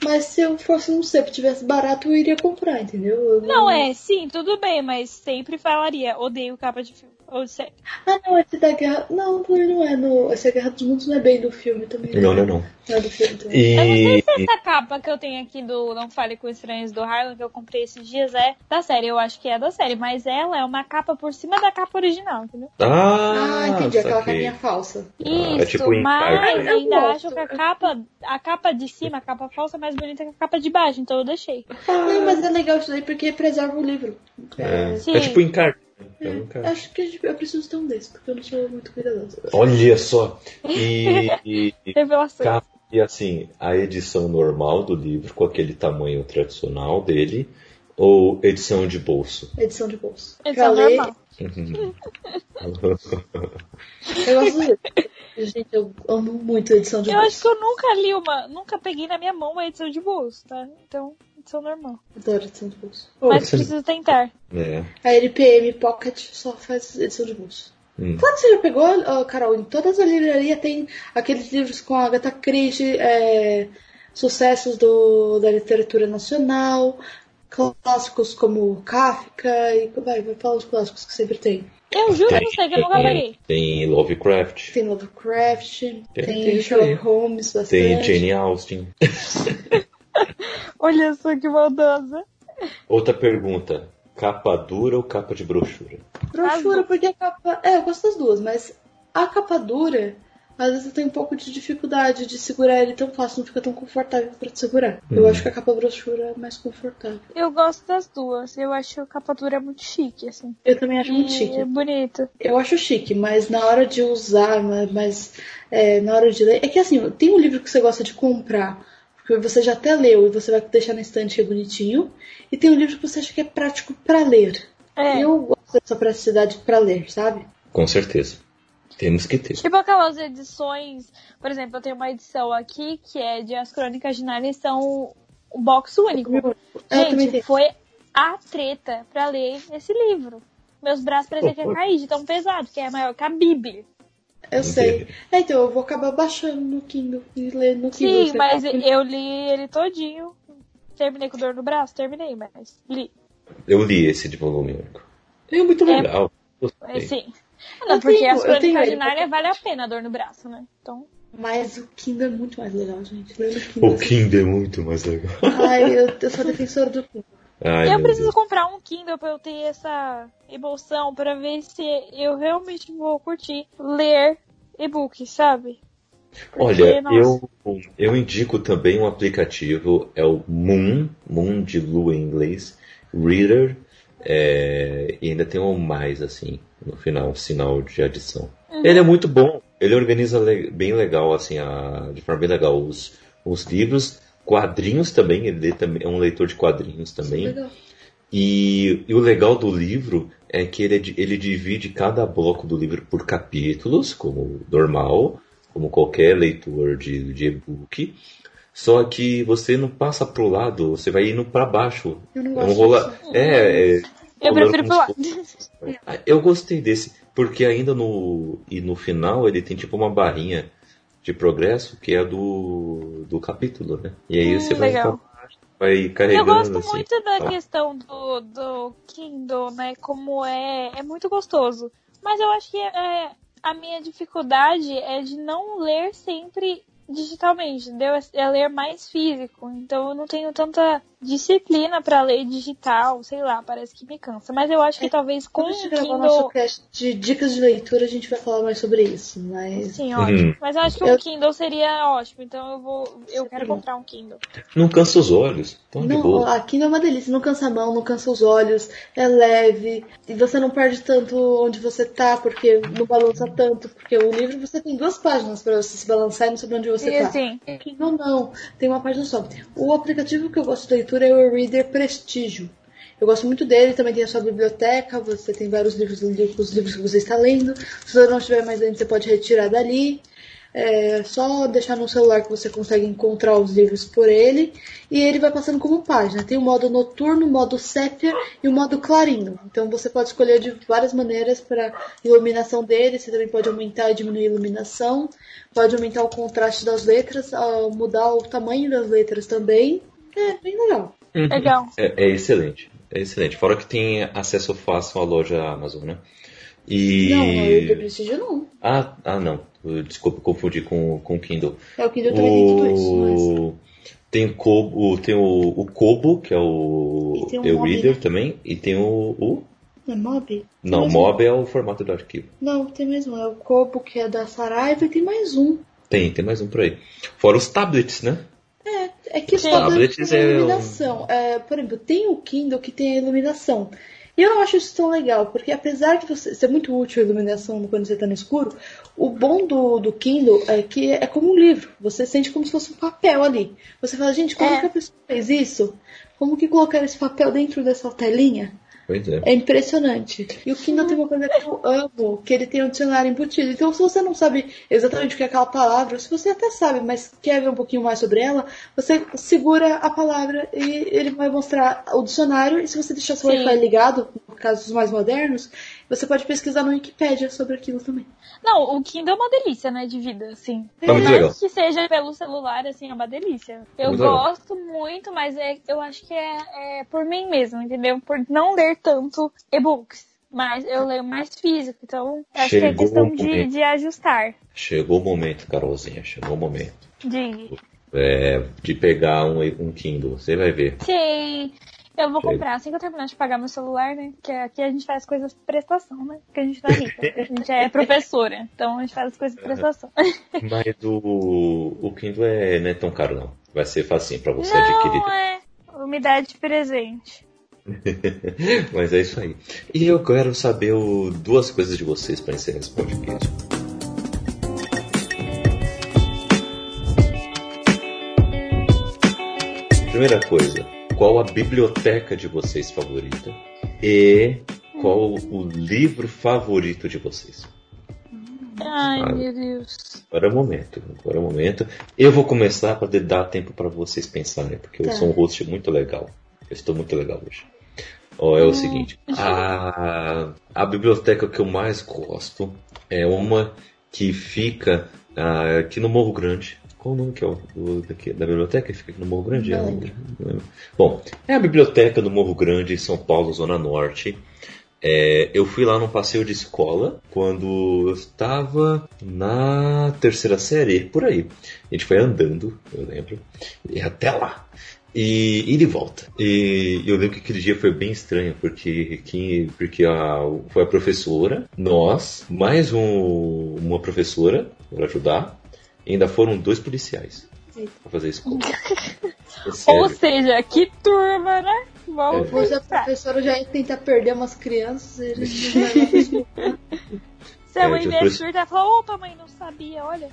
Mas se eu fosse um sempre tivesse barato, eu iria comprar, entendeu? Eu Não, é, sim, tudo bem, mas sempre falaria, odeio capa de filme. Ou série. Ah, não, esse da Guerra. Não, também não é. No... Esse Guerra dos Mundos não é bem do filme também. Não, não, não. Não é do filme também. E Eu não sei se essa capa que eu tenho aqui do Não Fale com Estranhos do Harlan, que eu comprei esses dias, é da série. Eu acho que é da série, mas ela é uma capa por cima da capa original, entendeu? Ah, Ah, entendi. Aquela caminha falsa. Isso, é tipo em mas. Eu ainda gosto. acho que a capa, a capa de cima, a capa falsa, é mais bonita que a capa de baixo, então eu deixei. Não, mas é legal isso daí porque preserva o livro. É, Sim. é tipo em carta. É. Acho que a gente- eu preciso ter um desse, porque eu não sou muito cuidadosa. Olha só. E, e, (laughs) Revelação. e assim, a edição normal do livro, com aquele tamanho tradicional dele, ou edição de bolso? Edição de bolso. Edição Pra ler, normal. (laughs) Eu gosto de. Gente, eu amo muito a edição de Eu acho bolso. que eu nunca li uma, nunca peguei na minha mão uma edição de bolso, tá? Então, edição normal. Adoro edição de bolso. Mas você- preciso tentar. É. A LPM Pocket só faz edição de bolso. Hum. Claro que você já pegou, ó, Carol, em todas as livrarias tem aqueles livros com a Agatha Christie, é, sucessos do, da literatura nacional, clássicos como Kafka, e vai, vai falar os clássicos que sempre tem. Eu juro pra você que eu nunca peguei. Tem Lovecraft, Tem Lovecraft, tem, tem isso Sherlock. Holmes, bastante. tem Jane Austen. (laughs) (laughs) Olha só que maldosa. Outra pergunta: capa dura ou capa de brochura? Brochura, porque a capa. É, eu gosto das duas, mas a capa dura às vezes eu tenho um pouco de dificuldade de segurar ele tão fácil, não fica tão confortável para te segurar. Eu Uhum. acho que a capa brochura é mais confortável. Eu gosto das duas. Eu acho a capa dura muito chique, assim. Eu também acho muito E chique. É bonito. Eu acho chique, mas na hora de usar, ma- mas é, na hora de ler. É que assim, tem um livro que você gosta de comprar, porque você já até leu e você vai deixar na estante que é bonitinho. E tem um livro que você acha que é prático pra ler. É. Eu gosto dessa praticidade pra ler, sabe? Com certeza. Temos que ter. Tipo aquelas edições, por exemplo, eu tenho uma edição aqui que é de As Crônicas de Narnia, são um box único. Eu Gente, foi a treta pra ler esse livro. Meus braços pareciam que ia cair de tão pesado, que é maior que a Bíblia. Eu sei. É, então eu vou acabar baixando no Kindle e ler no Kindle. Sim, mas tá- eu li ele todinho. Terminei com dor no braço? Terminei, mas li. Eu li esse de volume único. É muito É. Legal. É, Gostei. sim. Não, Eu porque tenho- as crônicas ele. Narnia vale a pena a dor no braço, né? Então. Mas o Kindle é muito mais legal, gente. Kindle. O Kindle é muito mais legal. Ai, eu, eu sou (laughs) defensora do Kindle. Ai, eu preciso Deus. comprar um Kindle pra eu ter essa emoção, pra ver se eu realmente vou curtir ler e-book, sabe? Porque, Olha, nossa. eu, eu indico também um aplicativo, é o Moon, Moon de lua em inglês, Reader, é, e ainda tem um mais assim, no final, sinal de adição. Uhum. Ele é muito bom, ele organiza bem legal, assim, a, de forma bem legal os, os livros, quadrinhos também, ele lê também, é um leitor de quadrinhos também. Legal. E, e o legal do livro é que ele, é ele divide cada bloco do livro por capítulos, como normal, como qualquer leitor de, de e-book. Só que você não passa pro lado, você vai indo para baixo. Eu não É um gosto rola... disso. É, é, Eu prefiro pro lado. Eu gostei desse, porque ainda no e no final ele tem tipo uma barrinha de progresso que é do, do capítulo, né? E aí Hum, você vai, legal. vai Eu carregando gosto assim. muito da tá. questão do, do Kindle, né? Como é, é muito gostoso. Mas eu acho que é, a minha dificuldade é de não ler sempre digitalmente, entendeu? É ler mais físico. Então eu não tenho tanta disciplina pra ler digital, sei lá, parece que me cansa. Mas eu acho que talvez com Quando a o gente gravar o nosso Kindle. cast de dicas de leitura, a gente vai falar mais sobre isso. Mas Sim, ótimo. Uhum. Mas eu acho que Eu- um Kindle seria ótimo, então eu vou. Eu quero comprar um Kindle. Não cansa os olhos. Tão de não, boa. aqui não é uma delícia, não cansa a mão, não cansa os olhos, é leve, e você não perde tanto onde você tá, porque não balança tanto, porque o livro você tem duas páginas pra você se balançar e não saber onde você E tá. assim, Kindle não, tem uma página só. O aplicativo que eu gosto de leitura é o Reader Prestígio. Eu gosto muito dele, também tem a sua biblioteca, você tem vários livros, os livros que você está lendo. Se você não estiver mais lendo, você pode retirar dali. É só deixar no celular que você consegue encontrar os livros por ele. E ele vai passando como página. Tem o modo noturno, o modo sépia e o modo clarinho. Então você pode escolher de várias maneiras para iluminação dele. Você também pode aumentar e diminuir a iluminação. Pode aumentar o contraste das letras, ah, mudar o tamanho das letras também. É bem legal. Uhum. legal. É, é excelente. É excelente. Fora que tem acesso fácil à loja Amazon, né? E. Não, o Reader Prestígio não. Ah, ah, não. Eu- Desculpa, confundi com, com o Kindle. É o Kindle também tem tudo isso, mas... O... Tem, o Kobo, tem o, o Kobo, que é o, E tem o é o Reader também, e tem o. o... Não é Mob? Não, mais Mob é o formato do arquivo. Não, tem mais um. É o Corpo, que é da Saraiva, e tem mais um. Tem, tem mais um por aí. Fora os tablets, né? É que os Sim. tablets Tablets têm é um- iluminação. É, por exemplo, tem o Kindle que tem a iluminação. E eu não acho isso tão legal, porque apesar de você ser muito útil a iluminação quando você está no escuro, o bom do, do Kindle é que é como um livro. Você sente como se fosse um papel ali. Você fala, gente, como É. que a pessoa fez isso? Como que colocaram esse papel dentro dessa telinha? Pois é. É impressionante. E o Kindle tem uma coisa que eu amo, que ele tem um dicionário embutido. Então, se você não sabe exatamente o que é aquela palavra, se você até sabe, mas quer ver um pouquinho mais sobre ela, você segura a palavra e ele vai mostrar o dicionário. E se você deixar seu. Wi-Fi ligado, no caso dos mais modernos, você pode pesquisar no Wikipedia sobre aquilo também. Não, o Kindle é uma delícia, né, de vida, assim. É muito mais legal. que seja pelo celular, assim, é uma delícia. Eu Muito legal. gosto muito, mas é, eu acho que é, é por mim mesmo, entendeu? Por não ler tanto e-books. Mas eu leio mais físico, então acho que é Chegou questão de, de ajustar. Chegou o momento, Carolzinha. Chegou o momento. De... É, de pegar um, um Kindle. Você vai ver. Sim. Eu vou comprar assim que eu terminar de pagar meu celular, né? Porque aqui a gente faz coisas por prestação, né? Porque a gente tá rica. A gente é professora. Então a gente faz as coisas por prestação. (laughs) Mas o, o Kindle é, não é tão caro, não. Vai ser facinho pra você não, adquirir. Não, é. Umidade de presente. (laughs) Mas é isso aí. E eu quero saber o, duas coisas de vocês para encerrar esse podcast. Primeira coisa, qual a biblioteca de vocês favorita? E qual o livro favorito de vocês? Ai, ah, meu Deus. Agora é o momento. Agora é o momento. Eu vou começar para dar tempo para vocês pensarem, porque tá. eu sou um host muito legal. Eu estou muito legal hoje. Oh, é o hum. seguinte, a, a biblioteca que eu mais gosto é uma que fica uh, aqui no Morro Grande. Qual o nome que é o daqui, da biblioteca que fica aqui no Morro Grande? É, bom, é a biblioteca do Morro Grande, em São Paulo, Zona Norte. É, eu fui lá num passeio de escola quando eu estava na terceira série, por aí. A gente foi andando, eu lembro, e até lá. E, e de volta. E eu lembro que aquele dia foi bem estranho, porque, que, porque a, foi a professora, nós, mais um, uma professora para ajudar, e ainda foram dois policiais para fazer escola. (laughs) É Ou seja, que turma, né? Vamos é. a professora já ia tentar perder umas crianças. Eles (laughs) Seu é, investidor já falou, opa, mãe, não sabia, olha.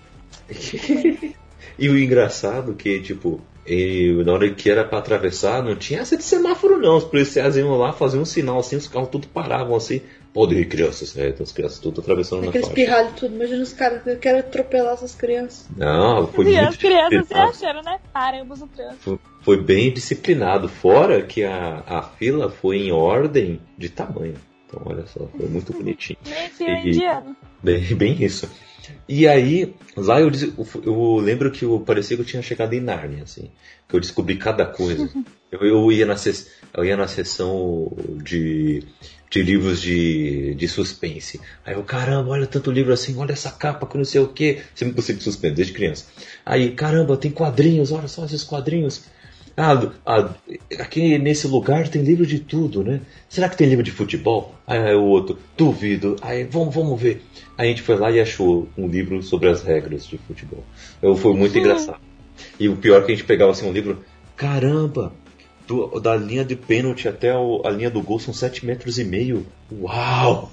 (laughs) e o engraçado é que, tipo, e na hora que era para atravessar, não tinha essa de semáforo, não. Os policiais iam lá, faziam um sinal assim, os carros tudo paravam assim. Pode ir, crianças, né? Então, as crianças tudo atravessando Aqueles na faixa. Aqueles pirralhos tudo. Imagina os caras que querem atropelar essas crianças. Não, foi e muito as crianças se achando, né? Paramos o trânsito. Foi, foi, bem disciplinado. Fora que a, a fila foi em ordem de tamanho. Então, olha só, foi muito (laughs) bonitinho. Bem fila indiano. Bem, bem isso. E aí, lá eu, eu lembro que eu parecia que eu tinha chegado em Nárnia, assim. Que eu descobri cada coisa. (laughs) eu, eu, ia na, eu ia na sessão de, de livros de, de suspense. Aí eu, caramba, olha tanto livro assim, olha essa capa que não sei o que. Sempre gostei de suspense, desde criança. Aí, caramba, tem quadrinhos, olha só esses quadrinhos. Ah, ah, aqui nesse lugar tem livro de tudo, né? Será que tem livro de futebol? Aí o outro, duvido. Aí vamos, vamos ver. Aí a gente foi lá e achou um livro sobre as regras de futebol. Eu, foi muito uhum. engraçado. E o pior é que a gente pegava assim um livro, caramba, do, da linha de pênalti até o, a linha do gol são 7 metros e meio. Uau!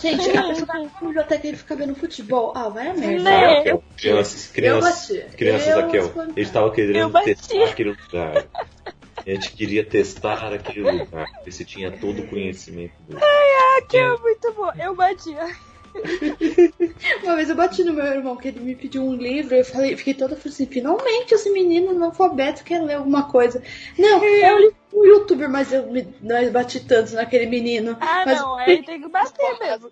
Gente, a pessoa na biblioteca ele fica vendo futebol. Ah, vai a merda. Né? Raquel, crianças, crianças, crianças, Raquel, ele estava querendo testar aquele lugar. A gente queria testar aquele lugar, ver se tinha todo o conhecimento do. Ai, Raquel, é muito bom. Eu batia. (laughs) Uma vez eu bati no meu irmão, que ele me pediu um livro, eu falei, fiquei toda assim, finalmente esse menino analfabeto quer ler alguma coisa. Não, é um um youtuber, mas eu me, não bati tanto naquele menino. Ah, mas não, aí tem que bater mesmo.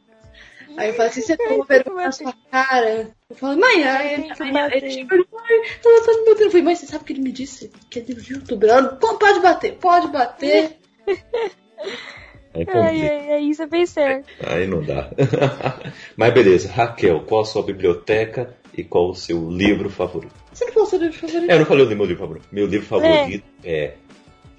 Aí eu falei assim, você toma vergonha na sua cara. Eu falei, mãe, aí ele chegou mãe, tá lançando meu Eu falei, mãe, você sabe o que ele me disse? Que é de youtuber. Ela, pode bater, pode bater. (laughs) Aí, ai, ai, ai, isso é bem certo. Aí não dá. (laughs) Mas beleza, Raquel, qual a sua biblioteca e qual o seu livro favorito? Você não falou o seu livro favorito? É, eu não falei o meu livro favorito. Meu livro favorito é, é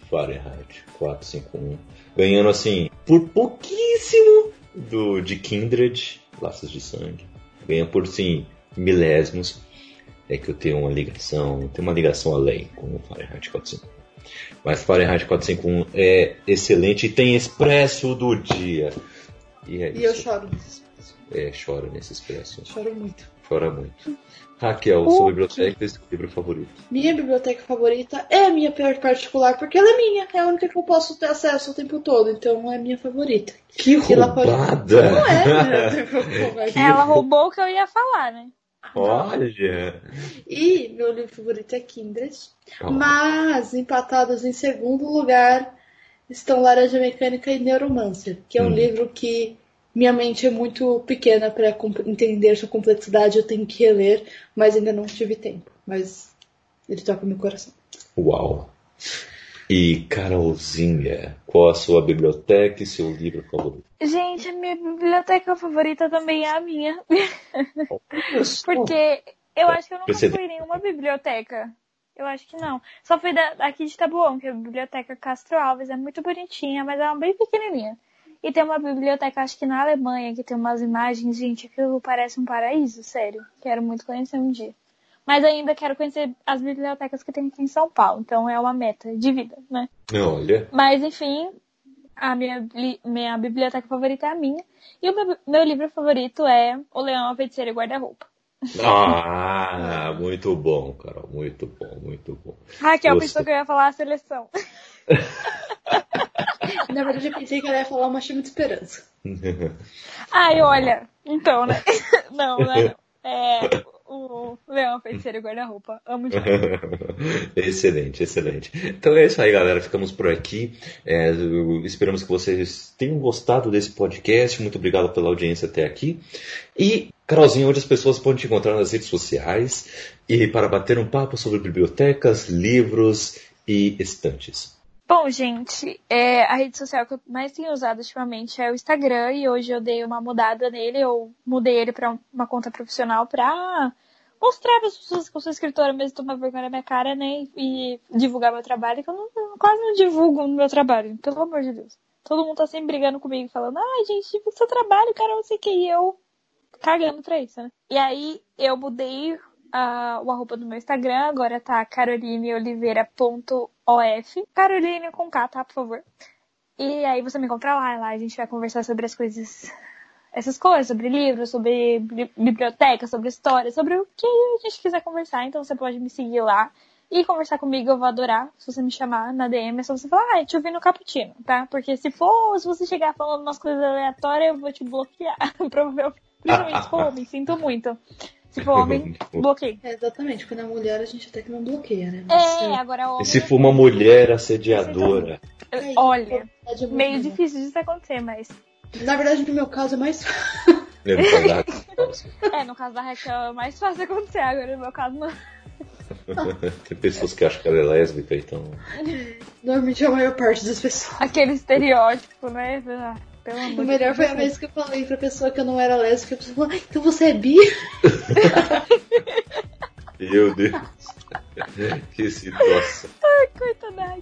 Fahrenheit 451. Ganhando assim, por pouquíssimo do de Kindred, Laços de Sangue. Ganha por sim, milésimos. É que eu tenho uma ligação, tenho uma ligação além com o Fahrenheit 451. Mas Fahrenheit 451 é excelente e tem expresso do dia. E, é e eu choro nesse expresso. É, choro nesse expresso. Choro muito. Chora muito. Raquel, o sua biblioteca e seu livro favorito? Minha biblioteca favorita é a minha pior particular, porque ela é minha, é a única que eu posso ter acesso o tempo todo, então é a minha favorita. Que roubada! Pode... Não é, (laughs) né? Ela roubou o que eu ia falar, né? Olha! E meu livro favorito é Kindred. Oh. Mas, empatados em segundo lugar, estão Laranja Mecânica e Neuromancer, que é um hum. livro que minha mente é muito pequena para entender sua complexidade, eu tenho que reler, mas ainda não tive tempo. Mas ele toca meu coração. Uau! E Carolzinha, qual a sua biblioteca e seu livro favorito? Gente, a minha biblioteca favorita também é a minha. Porque eu acho que eu nunca fui em nenhuma biblioteca. Eu acho que não. Só fui da, aqui de Tabuão, que é a biblioteca Castro Alves. É muito bonitinha, mas é uma bem pequenininha. E tem uma biblioteca, acho que na Alemanha, que tem umas imagens, gente, aquilo parece um paraíso, sério. Quero muito conhecer um dia. Mas ainda quero conhecer as bibliotecas que tem aqui em São Paulo. Então é uma meta de vida, né? Olha. Mas enfim, a minha, minha biblioteca favorita é a minha. E o meu, meu livro favorito é O Leão, a Feiticeira e Guarda-Roupa. Ah, muito bom, Carol. Muito bom, muito bom. Raquel Gostei. pensou que eu ia falar a seleção. (laughs) Na verdade, eu pensei que ela ia falar uma chama de esperança. Ai, olha. Então, né? (laughs) Não, não é não. (laughs) É, o Leão Feiticeiro Guarda-Roupa. Amo demais. (laughs) excelente, excelente. Então é isso aí, galera. Ficamos por aqui. É, esperamos que vocês tenham gostado desse podcast. Muito obrigado pela audiência até aqui. E, Carolzinha, onde as pessoas podem te encontrar nas redes sociais e para bater um papo sobre bibliotecas, livros e estantes. Bom, gente, é, a rede social que eu mais tenho usado ultimamente é o Instagram e hoje eu dei uma mudada nele, eu mudei ele para uma conta profissional para mostrar para as pessoas que eu sou escritora mesmo, tomar vergonha na minha cara, né, e divulgar meu trabalho, que eu, não, eu quase não divulgo o meu trabalho, pelo amor de Deus. Todo mundo tá sempre brigando comigo, falando, ai, gente, divulga seu trabalho, cara, não sei o que, e eu cagando pra isso, né. E aí eu mudei o arroba do meu Instagram, agora tá carolineoliveira.of. Caroline com K, tá, por favor. E aí você me encontra lá, lá a gente vai conversar sobre as coisas, essas coisas, sobre livros, sobre biblioteca, sobre história, sobre o que a gente quiser conversar. Então você pode me seguir lá e conversar comigo, eu vou adorar. Se você me chamar na DM, é só você falar, ah, te ouvi no Cappuccino, tá? Porque se for, se você chegar falando umas coisas aleatórias, eu vou te bloquear. (laughs) Provavelmente, principalmente for (laughs) homem, sinto muito. Se for homem, (laughs) bloqueia. É, exatamente, quando é mulher a gente até que não bloqueia, né? Mas, é, agora homem. E se for uma mulher assediadora? É, Olha, é meio difícil disso acontecer, mas. Na verdade, no meu caso é mais é, da É, no caso da Raquel é mais fácil acontecer, agora no meu caso não. (laughs) Tem pessoas que acham que ela é lésbica, então. Normalmente é a maior parte das pessoas. Aquele estereótipo, né? Pelo amor o melhor foi a vez que eu falei pra pessoa que eu não era lésbica, a pessoa falou, então você é bi? (laughs) Meu Deus. (laughs) que situação. Ai, coitada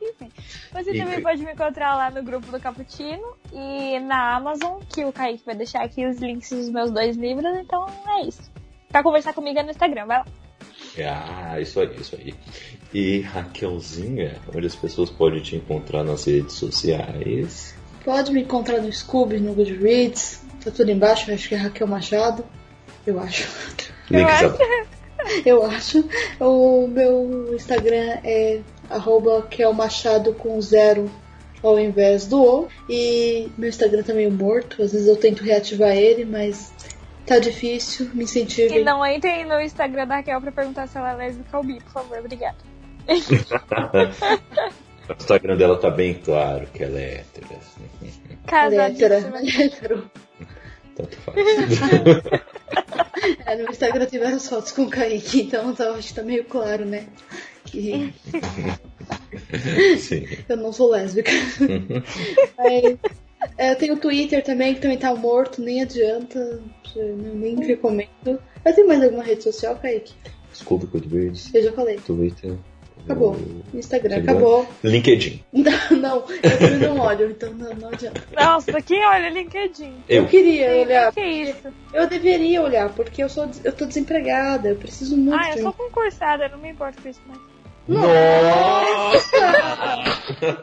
Enfim. Você também pode me encontrar lá no grupo do Cappuccino e na Amazon, que o Kaique vai deixar aqui os links dos meus dois livros, então é isso. Pra conversar comigo é no Instagram, vai lá. Ah, isso aí, isso aí. E Raquelzinha, onde as pessoas podem te encontrar nas redes sociais? Pode me encontrar no Scooby, no Goodreads. Tá tudo embaixo, acho que é Raquel Machado. Eu acho. (laughs) Eu acho. (laughs) eu acho. O meu Instagram é arroba Machado com zero ao invés do O. E meu Instagram tá meio morto. Às vezes eu tento reativar ele, mas tá difícil. Me incentive. E não entrem no Instagram da Raquel pra perguntar se ela é lésbica ou bi, por favor. Obrigada. (laughs) O Instagram dela tá bem claro que ela é hétero. Assim. Casadíssima. É hétero. Tanto faz. (laughs) é, no Instagram tem várias fotos com o Kaique, então tá, acho que tá meio claro, né? Que... Sim. Eu não sou lésbica. Mas, é, eu tenho o Twitter também, que também tá morto, nem adianta. Nem recomendo. Mas tem mais alguma rede social, Kaique? Scooby Goodreads. Eu já falei. Twitter. Acabou. Instagram, acabou. LinkedIn. (laughs) Não, não, eu também não olho, então não, não adianta. Nossa, quem olha LinkedIn? Eu, eu queria olhar. Que é isso? Eu deveria olhar, porque eu, sou, eu tô desempregada, eu preciso muito. Ah, eu sou concursada, eu não me importo com isso mais. Nossa!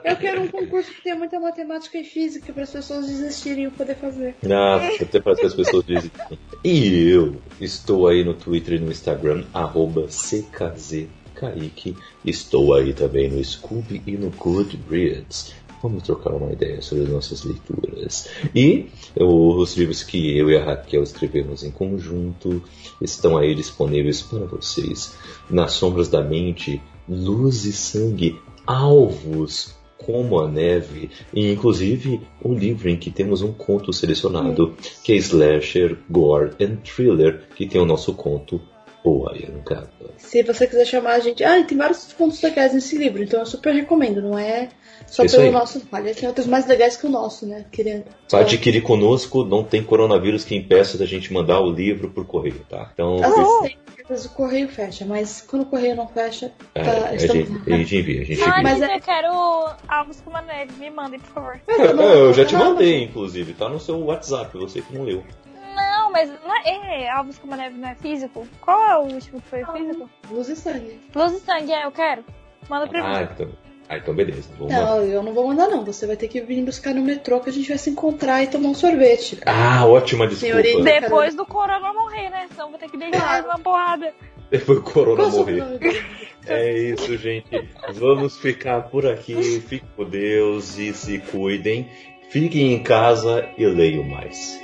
eu quero um concurso que tenha muita matemática e física para as pessoas desistirem e poder fazer. Ah, até para que as pessoas desistirem. E eu estou aí no Twitter e no Instagram, arroba CKZ Kaique. Estou aí também no Scooby e no Goodreads. Vamos trocar uma ideia sobre as nossas leituras. E os livros que eu e a Raquel escrevemos em conjunto estão aí disponíveis para vocês. Nas Sombras da Mente, Luz e Sangue, Alvos como a neve, e inclusive um livro em que temos um conto selecionado, que é Slasher, Gore and Thriller, que tem o nosso conto O Iron Capa. se você quiser chamar a gente. Ah, tem vários pontos legais nesse livro, então eu super recomendo, não é só Isso pelo aí. nosso. Aliás, tem outros mais legais que o nosso, né? Querendo. Só adquirir conosco, não tem coronavírus que impeça da gente mandar o livro por correio, tá? Então, Às por- vezes, o correio fecha, mas quando o correio não fecha, é, tá, a, estamos- gente, a gente envia, a gente Ah, envia. Mas mas é- eu quero alvos com uma neve. Me mandem, por favor. É, eu já te mandei, inclusive, tá no seu WhatsApp, você que não leu. Mas não é, é, alvos com uma neve não é físico? Qual é o último que foi físico? Luz e sangue. Luz e sangue, é, eu quero. Manda pra Ah, mim. então, ah, então beleza. Vamos lá. Não, eu não vou mandar não. Você vai ter que vir buscar no metrô que a gente vai se encontrar e tomar um sorvete. Ah, ótima desculpa. Senhorita. Depois do corona morrer, né? Senão vou ter que deixar ele uma porrada. Depois o corona é morrer. É isso, gente. Vamos ficar por aqui. Fiquem com Deus e se cuidem. Fiquem em casa e leiam mais.